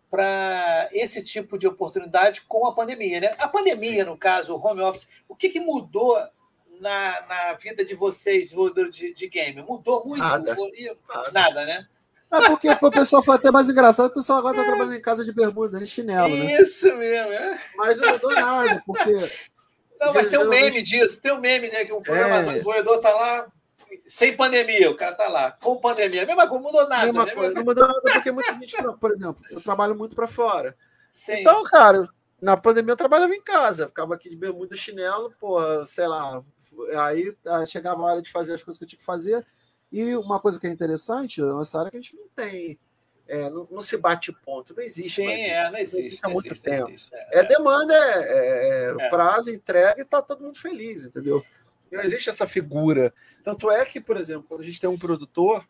para esse tipo de oportunidade com a pandemia. Né? A pandemia, Sim. no caso, o home office, o que, que mudou na, na vida de vocês, desenvolvedores de, de game? Mudou muito? Nada, nada. nada né? É porque o pessoal foi até mais engraçado, o pessoal agora está é. trabalhando em casa de bermuda, de chinelo. Né? Isso né? mesmo, é. Mas não mudou nada, porque. Não, mas tem um meme disso, tem um meme, né? Que um programa é. desenvolvedor está lá sem pandemia, o cara tá lá. Com pandemia, a mesma coisa, não mudou nada. Mesma né? coisa, não mudou nada porque muita gente, por exemplo, eu trabalho muito para fora. Sim. Então, cara, na pandemia eu trabalhava em casa, ficava aqui de bermuda chinelo, pô, sei lá. Aí chegava a hora de fazer as coisas que eu tinha que fazer. E uma coisa que é interessante, na nossa área, é que a gente não tem. É, não, não, se bate ponto, não existe. Sim, é, não existe. existe há muito existe, tempo. Existe, é, é, demanda, é, é, é, prazo, entrega e tá todo mundo feliz, entendeu? Não existe essa figura. Tanto é que, por exemplo, quando a gente tem um produtor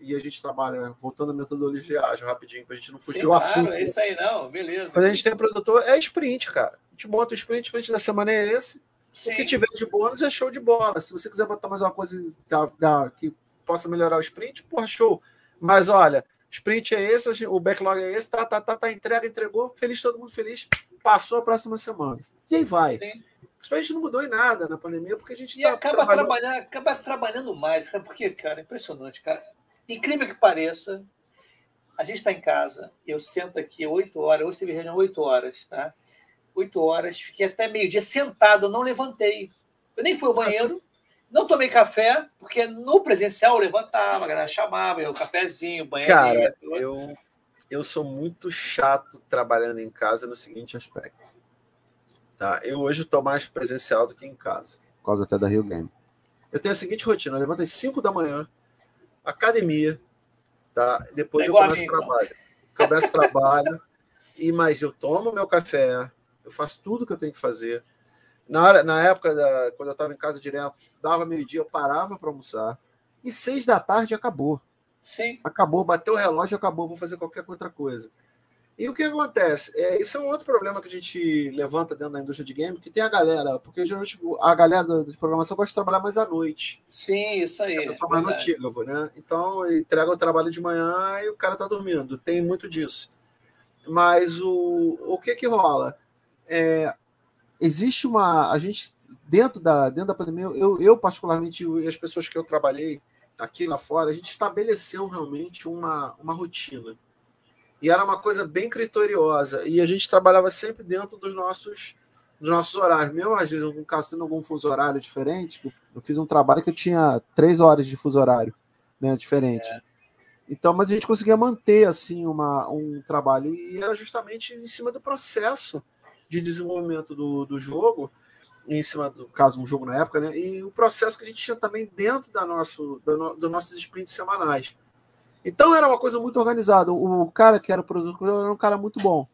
e a gente trabalha, voltando à metodologia ágil rapidinho, para a gente não fugir do claro, assunto. É isso aí, não, beleza. Quando a gente tem um produtor, é sprint, cara. A gente bota o sprint, o sprint da semana é esse. Sim. O que tiver de bônus é show de bola. Se você quiser botar mais uma coisa da, da, que possa melhorar o sprint, porra, show. Mas olha, sprint é esse, o backlog é esse, tá, tá, tá, tá, entrega, entregou, feliz, todo mundo feliz, passou a próxima semana. E aí vai. Sim. A gente não mudou em nada na pandemia, porque a gente e tá acaba, trabalhando... trabalhando... acaba trabalhando mais, sabe por quê, cara? Impressionante, cara. Incrível que pareça, a gente está em casa, eu sento aqui oito horas, hoje teve reunião oito horas, tá? Oito horas, fiquei até meio-dia sentado, não levantei. Eu nem fui ao banheiro, não tomei café, porque no presencial eu levantava, a galera chamava, eu cafezinho, banheiro. Cara, eu, eu sou muito chato trabalhando em casa no seguinte aspecto Tá? Eu hoje estou mais presencial do que em casa, por causa até da Rio Game. Eu tenho a seguinte rotina: eu levanto às 5 da manhã, academia, tá? depois é eu começo trabalho. Começo trabalho, e mais eu tomo meu café, eu faço tudo que eu tenho que fazer. Na, hora, na época, da, quando eu estava em casa direto, dava meio-dia, eu parava para almoçar, e seis da tarde acabou. Sim. Acabou, bateu o relógio, acabou, vou fazer qualquer outra coisa. E o que acontece? É, isso é um outro problema que a gente levanta dentro da indústria de game, que tem a galera, porque geralmente a galera de programação gosta de trabalhar mais à noite. Sim, isso aí. É pessoal mais notívago, né? Então, entrega o trabalho de manhã e o cara tá dormindo. Tem muito disso. Mas o, o que que rola? É, existe uma. A gente, dentro da, dentro da pandemia, eu, eu particularmente e as pessoas que eu trabalhei aqui lá fora, a gente estabeleceu realmente uma, uma rotina e era uma coisa bem criteriosa. E a gente trabalhava sempre dentro dos nossos, dos nossos horários. Mesmo às vezes, um caso tendo algum fuso horário diferente, eu fiz um trabalho que eu tinha três horas de fuso horário né, diferente. É. Então, mas a gente conseguia manter assim uma, um trabalho e era justamente em cima do processo de desenvolvimento do, do jogo, em cima do caso um jogo na época, né? E o processo que a gente tinha também dentro da nosso, da no, dos nossos sprints semanais. Então era uma coisa muito organizada. O cara que era o produtor era um cara muito bom.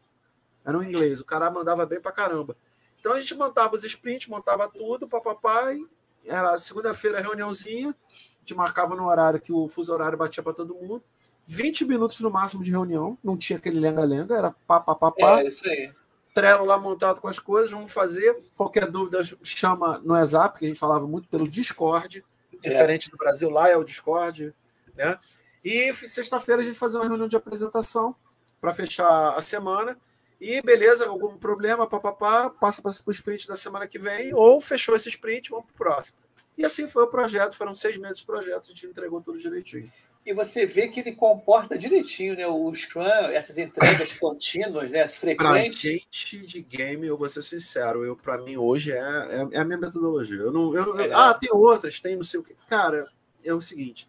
Era um inglês. O cara mandava bem pra caramba. Então a gente montava os sprints, montava tudo, papapá, e era segunda-feira reuniãozinha. A gente marcava no horário que o fuso horário batia para todo mundo. 20 minutos no máximo de reunião, não tinha aquele lenga-lenga, era pá, pá, pá, pá. É isso aí. Trello lá montado com as coisas, vamos fazer. Qualquer dúvida, chama no WhatsApp, que a gente falava muito pelo Discord, é. diferente é. do Brasil, lá é o Discord, né? E sexta-feira a gente fazia uma reunião de apresentação para fechar a semana. E beleza, algum problema, papapá, passa para o sprint da semana que vem, ou fechou esse sprint, vamos para o próximo. E assim foi o projeto, foram seis meses de projeto, a gente entregou tudo direitinho. E você vê que ele comporta direitinho, né? O Scrum, essas entregas contínuas, né? As frequentes. Pra gente de game, eu vou ser sincero, eu, para mim, hoje é, é, é, a minha metodologia. Eu não, eu, eu, ah, tem outras, tem não sei o que. Cara, é o seguinte: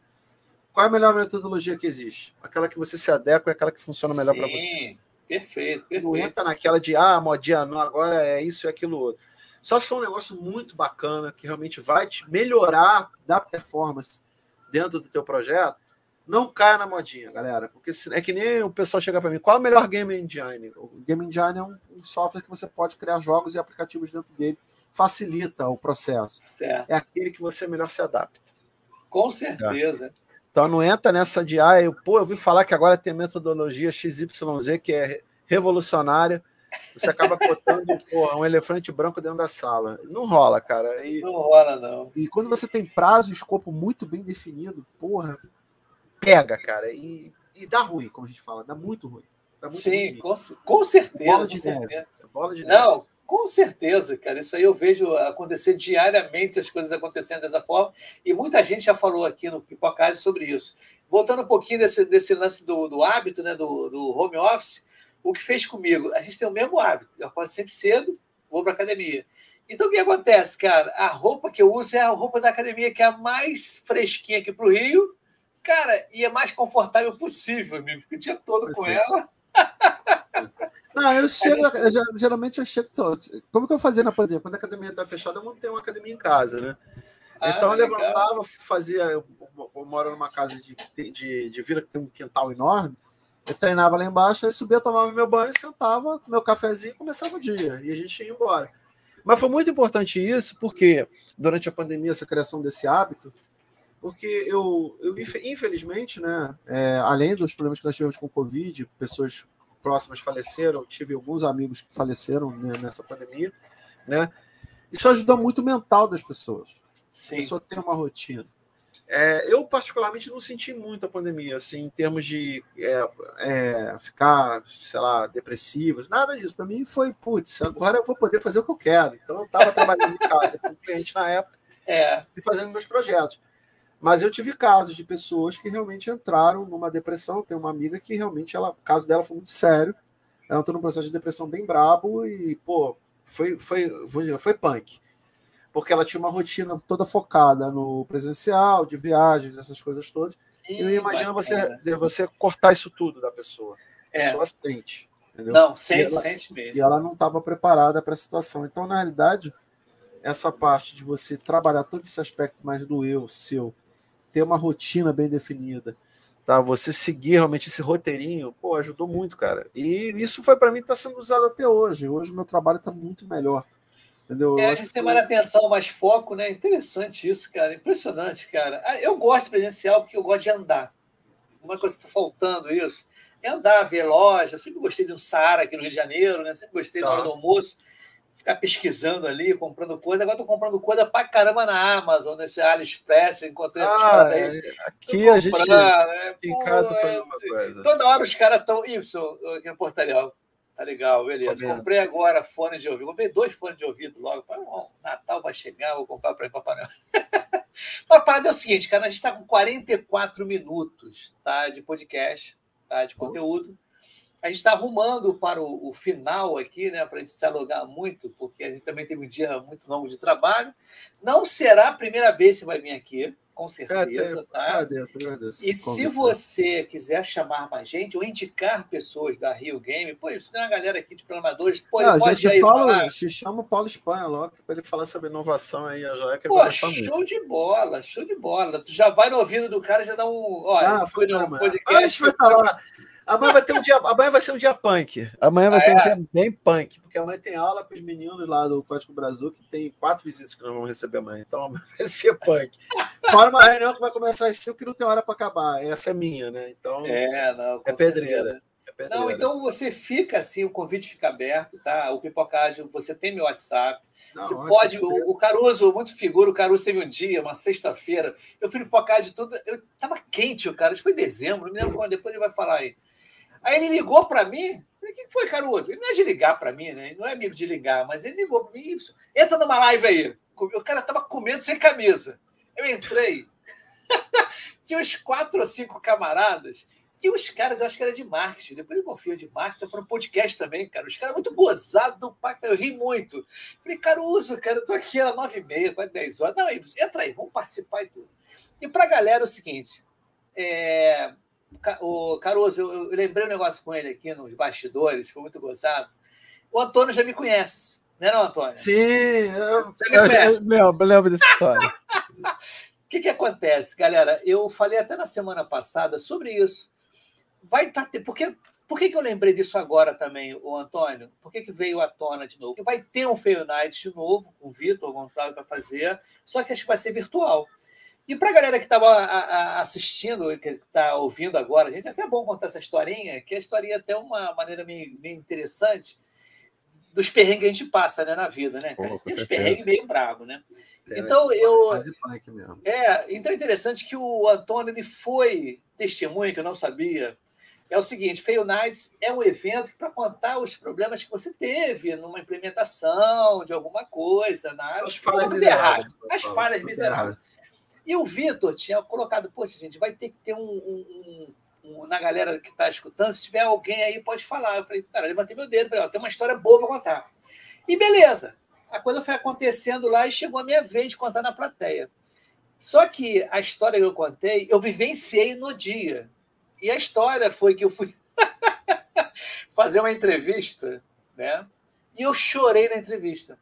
qual é a melhor metodologia que existe? Aquela que você se adequa é aquela que funciona melhor para você. Perfeito, perfeito. Não entra naquela de, ah, modinha, não, agora é isso e aquilo outro. Só se for um negócio muito bacana, que realmente vai te melhorar da performance dentro do teu projeto, não caia na modinha, galera. Porque é que nem o pessoal chega para mim, qual é o melhor Game Engine? O Game Engine é um, um, software que você pode criar jogos e aplicativos dentro dele, facilita o processo. Certo. É aquele que você melhor se adapta. Com certeza. Tá? Então não entra nessa de, ah, eu, pô, eu ouvi falar que agora tem metodologia XYZ que é revolucionária. Você acaba botando porra, um elefante branco dentro da sala. Não rola, cara. E, não rola, não. E quando você tem prazo e escopo muito bem definido, porra, pega, cara. E, e dá ruim, como a gente fala, dá muito ruim. Dá muito Sim, ruim. Com, com certeza. Bola de com neve. Certeza. Bola de não, neve. Com certeza, cara. Isso aí eu vejo acontecer diariamente, as coisas acontecendo dessa forma. E muita gente já falou aqui no Pipocário sobre isso. Voltando um pouquinho desse, desse lance do, do hábito, né, do, do home office, o que fez comigo? A gente tem o mesmo hábito. Eu acordo sempre cedo, vou para academia. Então, o que acontece, cara? A roupa que eu uso é a roupa da academia, que é a mais fresquinha aqui para o Rio. Cara, e é mais confortável possível, amigo. Fico o dia todo com ela. Não, eu chego, eu, geralmente eu chego. Como que eu fazia na pandemia? Quando a academia estava fechada, eu montei uma academia em casa, né? Ah, então eu levantava, fazia. Eu, eu, moro numa casa de, de, de vila que tem um quintal enorme. Eu treinava lá embaixo, aí subia, tomava meu banho, sentava, meu cafezinho e começava o dia. E a gente ia embora. Mas foi muito importante isso, porque durante a pandemia, essa criação desse hábito, porque eu, eu infelizmente, né, é, além dos problemas que nós tivemos com o Covid, pessoas próximas faleceram, tive alguns amigos que faleceram né, nessa pandemia, né? Isso ajuda muito o mental das pessoas. Sim. A pessoa tem uma rotina. É, eu, particularmente, não senti muito a pandemia, assim, em termos de é, é, ficar, sei lá, depressivos, nada disso. Para mim foi, putz, agora eu vou poder fazer o que eu quero. Então, eu estava trabalhando em casa com um cliente na época é. e fazendo meus projetos. Mas eu tive casos de pessoas que realmente entraram numa depressão. Tem uma amiga que realmente, ela, o caso dela foi muito sério. Ela entrou num processo de depressão bem brabo e, pô, foi, foi, foi punk. Porque ela tinha uma rotina toda focada no presencial, de viagens, essas coisas todas. E eu imagino você, você cortar isso tudo da pessoa. A é. pessoa sente. Entendeu? Não, sente, sente mesmo. E ela não estava preparada para a situação. Então, na realidade, essa parte de você trabalhar todo esse aspecto mais do eu seu ter uma rotina bem definida, tá? Você seguir realmente esse roteirinho, pô, ajudou muito, cara. E isso foi para mim está sendo usado até hoje. Hoje meu trabalho está muito melhor. Entendeu? É, a gente tem mais atenção, mais foco, né? Interessante isso, cara. Impressionante, cara. Ah, eu gosto de presencial porque eu gosto de andar. Uma coisa que está faltando isso. é andar, ver loja. Eu sempre gostei de um Saara aqui no Rio de Janeiro, né? Sempre gostei tá. na hora do almoço, ficar pesquisando ali, comprando coisa. Agora estou comprando coisa pra caramba na Amazon, nesse AliExpress, encontrei essas ah, aí. É, aqui a gente né? em Pô, casa foi uma coisa. Toda hora os caras estão. Isso, aqui na portaria, Tá legal, beleza. Comprei agora fone de ouvido. Comprei dois fones de ouvido logo. O Natal vai chegar, vou comprar para Papai Noel. Mas a parada é o seguinte, cara, a gente está com 44 minutos tá, de podcast, tá, de conteúdo. A gente está arrumando para o, o, final aqui, né, para a gente dialogar muito, porque a gente também teve um dia muito longo de trabalho. Não será a primeira vez que você vai vir aqui com certeza. É, tá? Agradeço, agradeço. E se você quiser chamar mais gente ou indicar pessoas da Rio Game, pô, isso tem uma galera aqui de programadores, pô, ah, pode gente fala, te chama o Paulo Espanha logo para ele falar sobre inovação aí, a joia que Pô, show muito. de bola, show de bola. Tu já vai no ouvido do cara já dá um. Olha, ah, foi no podcast. Ah, a gente vai. Amanhã vai, ter um dia, amanhã vai ser um dia punk. Amanhã vai ah, ser um é? dia bem punk, porque amanhã tem aula com os meninos lá do Código Brasil, que tem quatro visitas que nós vamos receber amanhã. Então amanhã vai ser punk. Fora uma reunião que vai começar às 5 que não tem hora para acabar. Essa é minha, né? Então é, não, é pedreira. É não, então você fica assim, o convite fica aberto, tá? O Pipocagem, você tem meu WhatsApp. Não, você pode. O, o, Caruso, muito figura, o Caruso teve um dia, uma sexta-feira. Eu fui Pipocagem tudo. Eu tava quente, o cara. Acho que foi dezembro, não lembro quando, depois ele vai falar aí. Aí ele ligou para mim. O que foi, Caruso? Ele não é de ligar para mim, né? Ele não é amigo de ligar, mas ele ligou para mim. Entra numa live aí. O cara tava comendo sem camisa. Eu entrei. Tinha uns quatro ou cinco camaradas. E os caras, eu acho que era de marketing. Depois eu confio de marketing. Foi um podcast também, cara. Os caras muito gozados do pacto. Eu ri muito. Falei, Caruso, cara, eu tô aqui às nove e meia, quase dez horas. Não, entra aí, vamos participar e tudo. E pra galera é o seguinte. É, o Caruso, eu, eu, lembrei um negócio com ele aqui nos bastidores, foi muito gozado. O Antônio já me conhece, né, não, Antônio? Sim, eu, Você me conhece. Eu, eu, lembro dessa história. O que, que acontece, galera? Eu falei até na semana passada sobre isso. Vai estar. Tá, porque, por que, que eu lembrei disso agora também, o Antônio? Por que, que veio à tona de novo? Vai ter um Feio Night de novo, com o Vitor Gonçalves para fazer, só que acho que vai ser virtual. E para a galera que estava assistindo, que está ouvindo agora, gente, é até bom contar essa historinha, que a historinha é até uma maneira meio, meio interessante dos perrengues que a gente passa né, na vida, né? Cara? Pô, Tem uns perrengues meio bravo, né? Tem então, eu. É, então é interessante que o Antônio ele foi testemunha, que eu não sabia. É o seguinte: Fail Nights é um evento para contar os problemas que você teve numa implementação de alguma coisa, na área. As falhas miseráveis. As falhas miseráveis. E o Vitor tinha colocado, poxa, gente, vai ter que ter um, um, um, um na galera que está escutando, se tiver alguém aí, pode falar. Eu falei, cara, levantei meu dedo, falei, ó, tem uma história boa para contar. E beleza, a coisa foi acontecendo lá e chegou a minha vez de contar na plateia. Só que a história que eu contei, eu vivenciei no dia. E a história foi que eu fui fazer uma entrevista, né? E eu chorei na entrevista.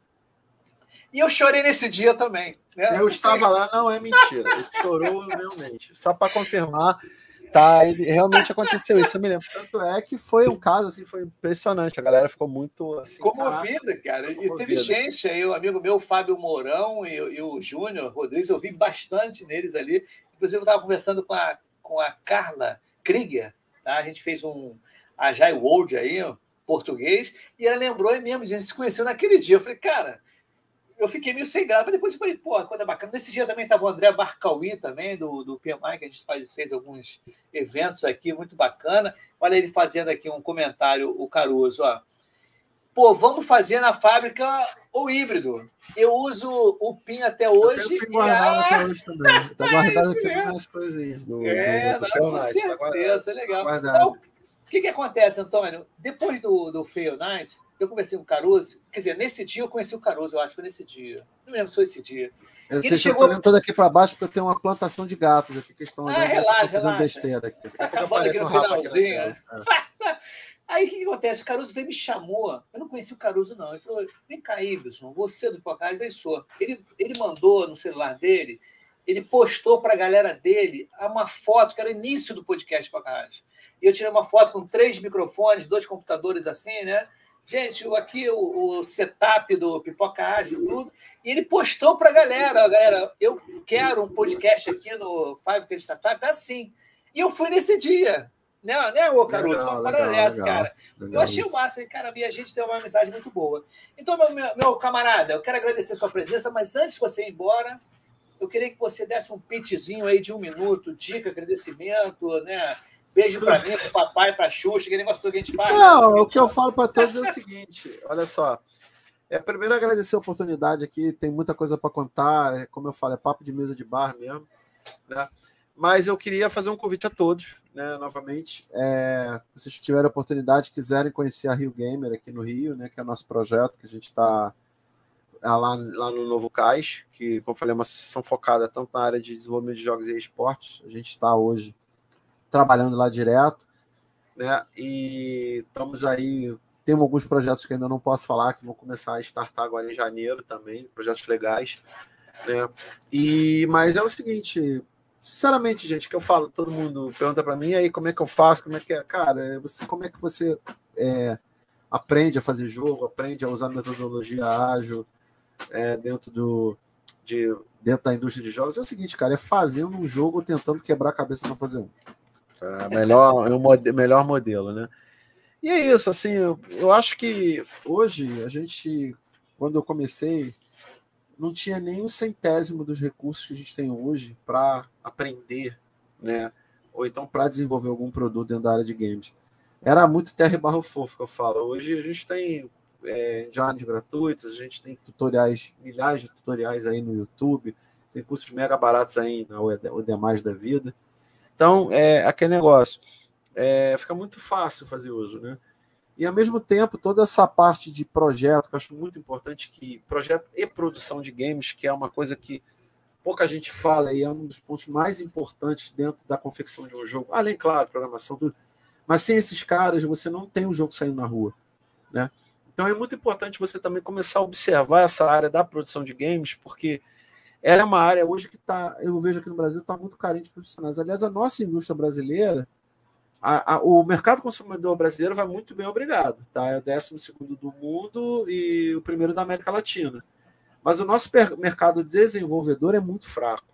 E eu chorei nesse dia também. Né? Eu estava lá, não é mentira. Ele chorou realmente. Só para confirmar, tá? Realmente aconteceu isso, eu me lembro. Tanto é que foi um caso assim, foi impressionante. A galera ficou muito assim. Comovida, cara. E teve gente aí, o amigo meu, Fábio Mourão e, e o Júnior Rodrigues, eu vi bastante neles ali. Inclusive, eu estava conversando com a, com a Carla Krieger, tá? A gente fez um Agile World aí, português, e ela lembrou e mesmo, a gente se conheceu naquele dia. Eu falei, cara eu fiquei meio sem graça, mas depois eu falei, pô, coisa bacana. Nesse dia também estava o André Barcauí também, do, do PMI, que a gente faz, fez alguns eventos aqui, muito bacana. Olha ele fazendo aqui um comentário, o Caruso, ó. Pô, vamos fazer na fábrica o híbrido. Eu uso o PIN até hoje. Eu guardado e... até hoje também. Está guardado é aqui nas coisinhas do. É, do, do não, com certeza, tá é legal. Tá então, o que, que acontece, Antônio? Depois do, do Fail Night, eu conversei com o Caruso, quer dizer, nesse dia eu conheci o Caruso, eu acho, foi nesse dia. Não lembro se foi esse dia. Eu sei, chegou... eu aqui para baixo porque eu tenho uma plantação de gatos aqui que estão ah, relaxa, fazendo besteira aqui. Tá acabando aqui no um finalzinho. Aqui é. Aí o que, que, acontece? O Caruso veio me chamou. Eu não conheci o Caruso, não. Ele falou: vem cá, Ibson, você do Pocahontas, vem só. Ele, ele mandou no celular dele, ele postou para a galera dele uma foto, que era o início do podcast Pocahontas. E eu tirei uma foto com três microfones, dois computadores assim, né? Gente, aqui o, o setup do Pipoca Ágil, tudo. E ele postou para a galera, galera, eu quero um podcast aqui no Five Credit Startup, assim. E eu fui nesse dia. Né, né ô Caruso? Legal, uma parada dessa, cara. Legal eu achei isso. o máximo, cara, e a gente tem uma amizade muito boa. Então, meu, meu, meu, camarada, eu quero agradecer a sua presença, mas antes de você ir embora, eu queria que você desse um pitchzinho aí de um minuto, dica, agradecimento, né? Beijo para mim, pro papai, para Xuxa, aquele negócio todo que a gente faz. Não, né? o que eu falo para todos é o seguinte: olha só. É, primeiro, agradecer a oportunidade aqui, tem muita coisa para contar. É, como eu falo, é papo de mesa de bar mesmo. Né? Mas eu queria fazer um convite a todos, né, novamente. É, se vocês tiverem a oportunidade, quiserem conhecer a Rio Gamer aqui no Rio, né, que é o nosso projeto, que a gente está é, lá, lá no Novo Cais, que, como eu falei, é uma associação focada tanto na área de desenvolvimento de jogos e esportes. A gente está hoje trabalhando lá direto, né? E estamos aí. Temos alguns projetos que ainda não posso falar, que vão começar a startar agora em janeiro também, projetos legais. Né? E, mas é o seguinte, sinceramente, gente, que eu falo, todo mundo pergunta para mim, aí como é que eu faço, como é que é, cara, você, como é que você é, aprende a fazer jogo, aprende a usar metodologia ágil é, dentro do de, dentro da indústria de jogos? É o seguinte, cara, é fazendo um jogo tentando quebrar a cabeça para fazer um. Melhor, é um melhor modelo, né? E é isso, assim, eu, eu acho que hoje a gente, quando eu comecei, não tinha nem um centésimo dos recursos que a gente tem hoje para aprender, né? Ou então para desenvolver algum produto dentro da área de games. Era muito terra e barro fofo que eu falo. Hoje a gente tem é, gratuitos, a gente tem tutoriais, milhares de tutoriais aí no YouTube, tem cursos mega baratos aí na o demais da vida. Então, é aquele negócio. É, fica muito fácil fazer uso, né? E ao mesmo tempo, toda essa parte de projeto, que eu acho muito importante, que projeto e produção de games, que é uma coisa que pouca gente fala e é um dos pontos mais importantes dentro da confecção de um jogo, além, claro, programação, tudo. Mas sem esses caras, você não tem um jogo saindo na rua, né? Então é muito importante você também começar a observar essa área da produção de games, porque ela é uma área hoje que está, eu vejo aqui no Brasil, está muito carente de profissionais. Aliás, a nossa indústria brasileira, a, a, o mercado consumidor brasileiro vai muito bem, obrigado. Tá? É o décimo segundo do mundo e o primeiro da América Latina. Mas o nosso mercado desenvolvedor é muito fraco.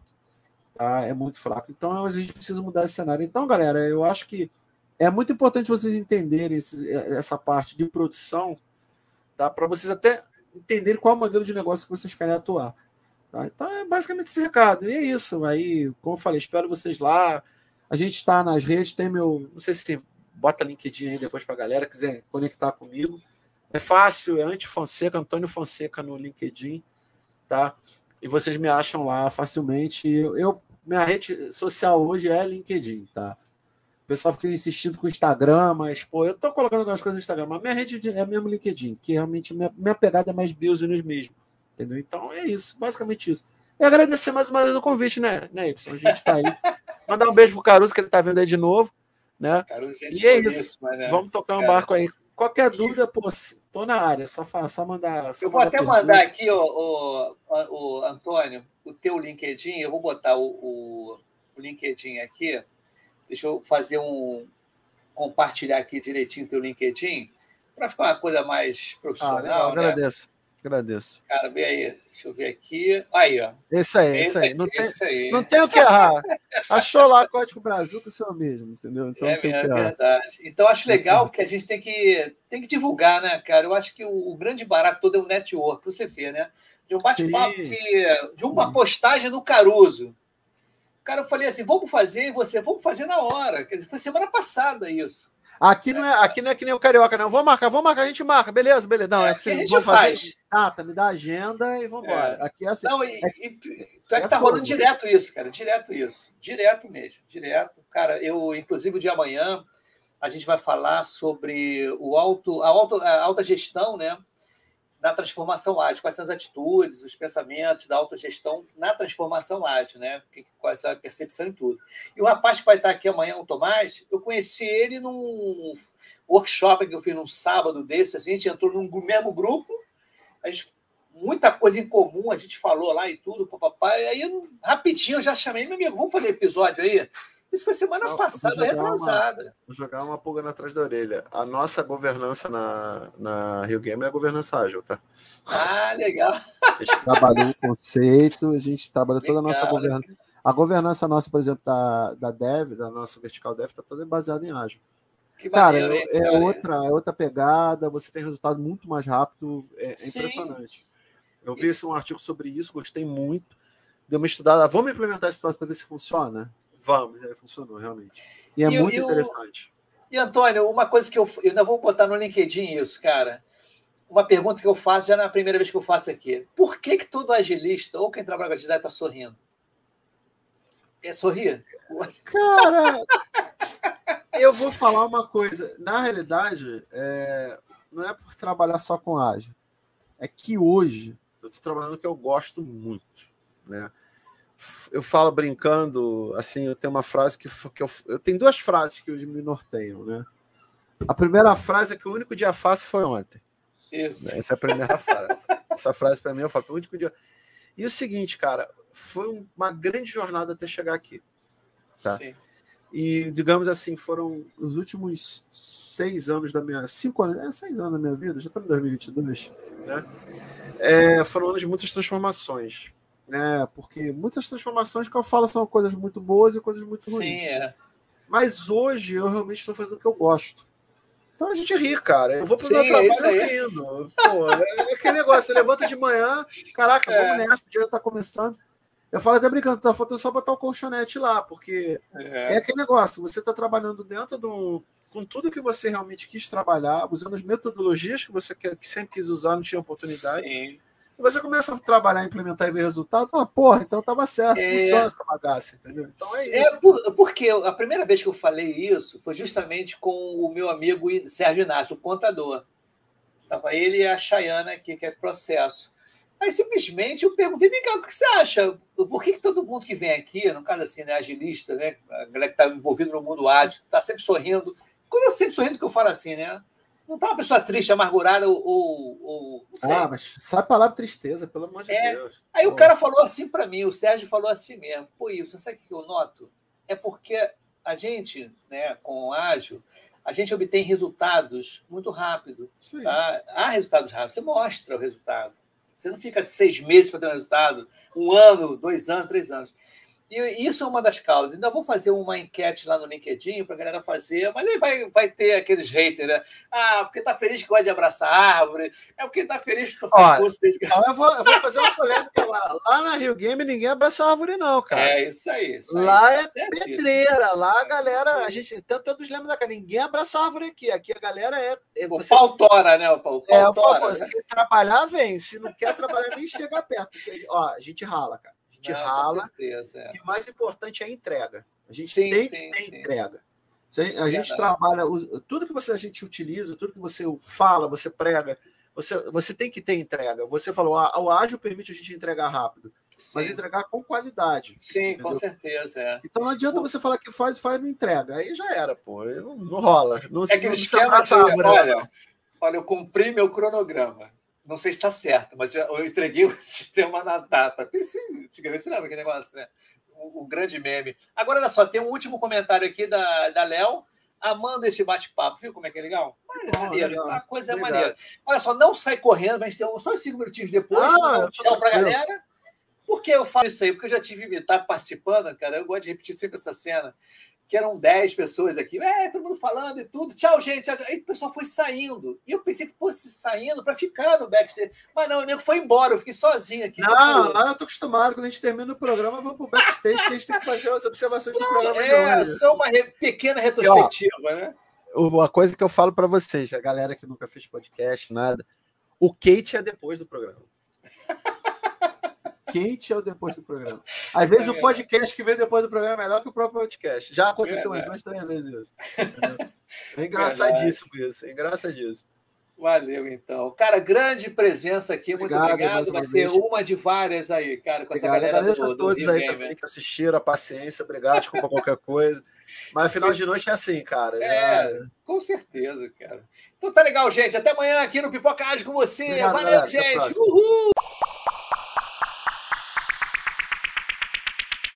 Tá? É muito fraco. Então a gente precisa mudar esse cenário. Então, galera, eu acho que é muito importante vocês entenderem esse, essa parte de produção, tá? para vocês até entenderem qual é o modelo de negócio que vocês querem atuar. Tá? Então é basicamente esse recado. E é isso. Aí, como eu falei, espero vocês lá. A gente está nas redes, tem meu. Não sei se bota LinkedIn aí depois para a galera, quiser conectar comigo. É fácil, é Anti Fonseca, Antônio Fonseca no LinkedIn, tá? E vocês me acham lá facilmente. Eu, minha rede social hoje é LinkedIn, tá? O pessoal fica insistindo com o Instagram, mas, pô, eu tô colocando algumas coisas no Instagram, mas minha rede é mesmo LinkedIn, que realmente minha, minha pegada é mais business mesmo. Entendeu? Então é isso, basicamente isso. E agradecer mais uma vez o convite, né, né Y? A gente tá aí. Mandar um beijo pro Caruso, que ele tá vendo aí de novo. Né? Caruso, e é isso. Né? Vamos tocar um Cara, barco aí. Qualquer dúvida, pô, tô na área, só, só mandar. Só eu vou até pergunta. mandar aqui, o, o, Antônio, o teu LinkedIn, eu vou botar o, o, o LinkedIn aqui. Deixa eu fazer um. compartilhar aqui direitinho o teu LinkedIn, para ficar uma coisa mais profissional. Ah, legal, né? agradeço. Agradeço. Cara, vem aí. Deixa eu ver aqui. Aí, ó. Esse aí, esse, esse aí. Não, tem, aí. não tem o que errar. Achou lá Código Brasil que o seu mesmo, entendeu? Então, é, é verdade. Então, acho legal porque a gente tem que, tem que divulgar, né, cara? Eu acho que o, o grande barato todo é o network, você vê, né? De um bate-papo, de uma postagem no Caruso. Cara, eu falei assim, vamos fazer, e você, vamos fazer na hora. Quer dizer, foi semana passada isso. Aqui não, é, aqui não é que nem o Carioca, não. Vou marcar, vou marcar, a gente marca, beleza, beleza. Não, é, é que vocês vão fazer. Faz. Ah, tá, me dá agenda e vamos embora. É. Aqui é assim. Não, e, é, e, pior é que tá fogo. rolando direto isso, cara. Direto isso. Direto mesmo. Direto. Cara, eu, inclusive, o de amanhã, a gente vai falar sobre o alto, a, auto, a alta gestão, né? Na transformação ágil, quais são as atitudes, os pensamentos da autogestão na transformação ágil, né? Qual é a percepção em tudo. E o rapaz que vai estar aqui amanhã, o Tomás, eu conheci ele num workshop que eu fiz num sábado desse, assim, a gente entrou no mesmo grupo, a gente, muita coisa em comum, a gente falou lá e tudo, papai. Aí, rapidinho, eu já chamei meu amigo, vamos fazer episódio aí? Isso foi semana não, passada, retrasada. Vou jogar uma pulga atrás da orelha. A nossa governança na, na Rio Gamer é a governança ágil, tá? Ah, legal. A gente trabalhou o conceito, a gente trabalhou legal, toda a nossa governança. A governança nossa, por exemplo, da, da Dev, da nossa vertical Dev, está toda baseada em ágil. Que cara, maneiro, é, é outra, é outra pegada, você tem resultado muito mais rápido, é, é impressionante. Eu vi esse, um artigo sobre isso, gostei muito. Deu uma estudada, vamos implementar esse troço para ver se funciona? Vamos, é, funcionou realmente. E é e, muito e interessante. O... E Antônio, uma coisa que eu, eu ainda vou botar no LinkedIn isso, cara. Uma pergunta que eu faço já na primeira vez que eu faço aqui. Por que, que todo agilista ou quem trabalha com agilidade está sorrindo? É sorrir? Cara, eu vou falar uma coisa. Na realidade, é, não é por trabalhar só com ágil. É que hoje eu estou trabalhando que eu gosto muito, né? Eu falo brincando, assim, eu tenho uma frase que, que eu, eu tenho duas frases que me norteiam, né? A primeira frase é que o único dia fácil foi ontem. Isso. Essa é a primeira frase. Essa frase para mim eu falo, o único dia. E o seguinte, cara, foi uma grande jornada até chegar aqui. Tá? Sim. E, digamos assim, foram os últimos seis anos da minha. Cinco anos, é seis anos da minha vida, já estamos em 2022, né? É, foram anos de muitas transformações, né? Porque muitas transformações que eu falo são coisas muito boas e coisas muito ruins. Sim, é. Mas hoje eu realmente estou fazendo o que eu gosto. Então a gente ri, cara. Eu vou pro Sim, meu trabalho rindo. Pô, é aquele negócio, você levanta de manhã, caraca, é. vamos nessa, o dia tá começando. Eu falo até brincando, tá faltando só botar o colchonete lá, porque é, é aquele negócio, você está trabalhando dentro de um, com tudo que você realmente quis trabalhar, usando as metodologias que você quer, que sempre quis usar, não tinha oportunidade. Sim. E você começa a trabalhar, implementar e ver resultado, fala, porra, então estava certo, é... funciona essa bagaça, entendeu? Então é, é isso. É porque a primeira vez que eu falei isso foi justamente com o meu amigo Sérgio Inácio, o contador. Tava ele e a Chayana aqui, que é processo. Aí simplesmente eu perguntei, vem cá, o que você acha? Por que, que todo mundo que vem aqui, no caso assim, né, agilista, né, a galera que está envolvida no mundo ágil, está sempre sorrindo. Quando eu sempre sorrindo que eu falo assim, né? Não está uma pessoa triste, amargurada ou. ou ah, mas sabe a palavra tristeza, pelo amor de é. Deus. Aí Pô. o cara falou assim para mim, o Sérgio falou assim mesmo. Pô, você sabe o que eu noto? É porque a gente, né, com o ágil, a gente obtém resultados muito rápido. Tá? Há resultados rápidos, você mostra o resultado. Você não fica de seis meses para ter um resultado, um ano, dois anos, três anos. E isso é uma das causas. Ainda vou fazer uma enquete lá no LinkedIn para a galera fazer, mas aí vai, vai ter aqueles haters, né? Ah, porque tá feliz que gosta de abraçar árvore, é porque tá feliz que só faz curso desde... então eu, vou, eu vou fazer uma polêmica lá. Lá na Rio Game ninguém abraça árvore, não, cara. É isso aí. Isso aí lá tá é pedreira. Lá a galera, a gente, tanto todos lembram da cara, ninguém abraça árvore aqui. Aqui a galera é. é o você, faltora, né? O faltora, é, o faltora, né? Se quer trabalhar, vem. Se não quer trabalhar, nem chega perto. Porque, ó, a gente rala, cara gente Não, rala. Certeza, é. E o mais importante é a entrega. A gente sim, tem sim, que ter sim. entrega. A gente trabalha, tudo que você, a gente utiliza, tudo que você fala, você prega, você, você tem que ter entrega. Você falou, ah, o ágil permite a gente entregar rápido, mas entregar com qualidade. Sim, entendeu? com certeza. É. Então não adianta você falar que faz, faz não entrega. Aí já era, pô. Não, não rola. Não, é que não, esquema, se olha, olha, eu cumpri meu cronograma não sei se está certo, mas eu entreguei o sistema na data. Antigamente você lembra aquele negócio, né? O, o, grande meme. Agora, olha só, tem um último comentário aqui da, da Léo, amando esse bate-papo. Viu como é que é legal? Maneiro, a coisa é maneira. Olha só, não sai correndo, mas tem só cinco minutinhos depois, ah, tchau para a galera. Por que eu falo isso aí? Porque eu já tive estar participando, cara. Eu gosto de repetir sempre essa cena que eram 10 pessoas aqui, é, todo mundo falando e tudo, tchau, gente. Tchau, Aí o pessoal foi saindo. E eu pensei que fosse saindo para ficar no backstage. Mas não, o nego foi embora, eu fiquei sozinho aqui. Não, tipo... lá eu tô acostumado, quando a gente termina o programa, vamos pro backstage, que a gente tem que fazer as observações são, do programa. É, só uma re... pequena retrospectiva, e, ó, né? Uma coisa que eu falo para vocês, a galera que nunca fez podcast, nada, o Kate é depois do programa. quente é o depois do programa. Às vezes é, o podcast que vem depois do programa é melhor que o próprio podcast. Já aconteceu umas duas, três vezes isso. É engraçadíssimo Verdade. isso, é engraçadíssimo. Valeu, então. Cara, grande presença aqui, muito obrigado. obrigado. Vai ser uma de várias aí, cara, com obrigado. essa galera Agradeço do, a todos aí também que assistiram, a paciência, obrigado, desculpa qualquer coisa. Mas final de noite é assim, cara. É, é, com certeza, cara. Então tá legal, gente. Até amanhã aqui no Pipoca com você. Obrigado, Valeu, galera. gente. Uhul!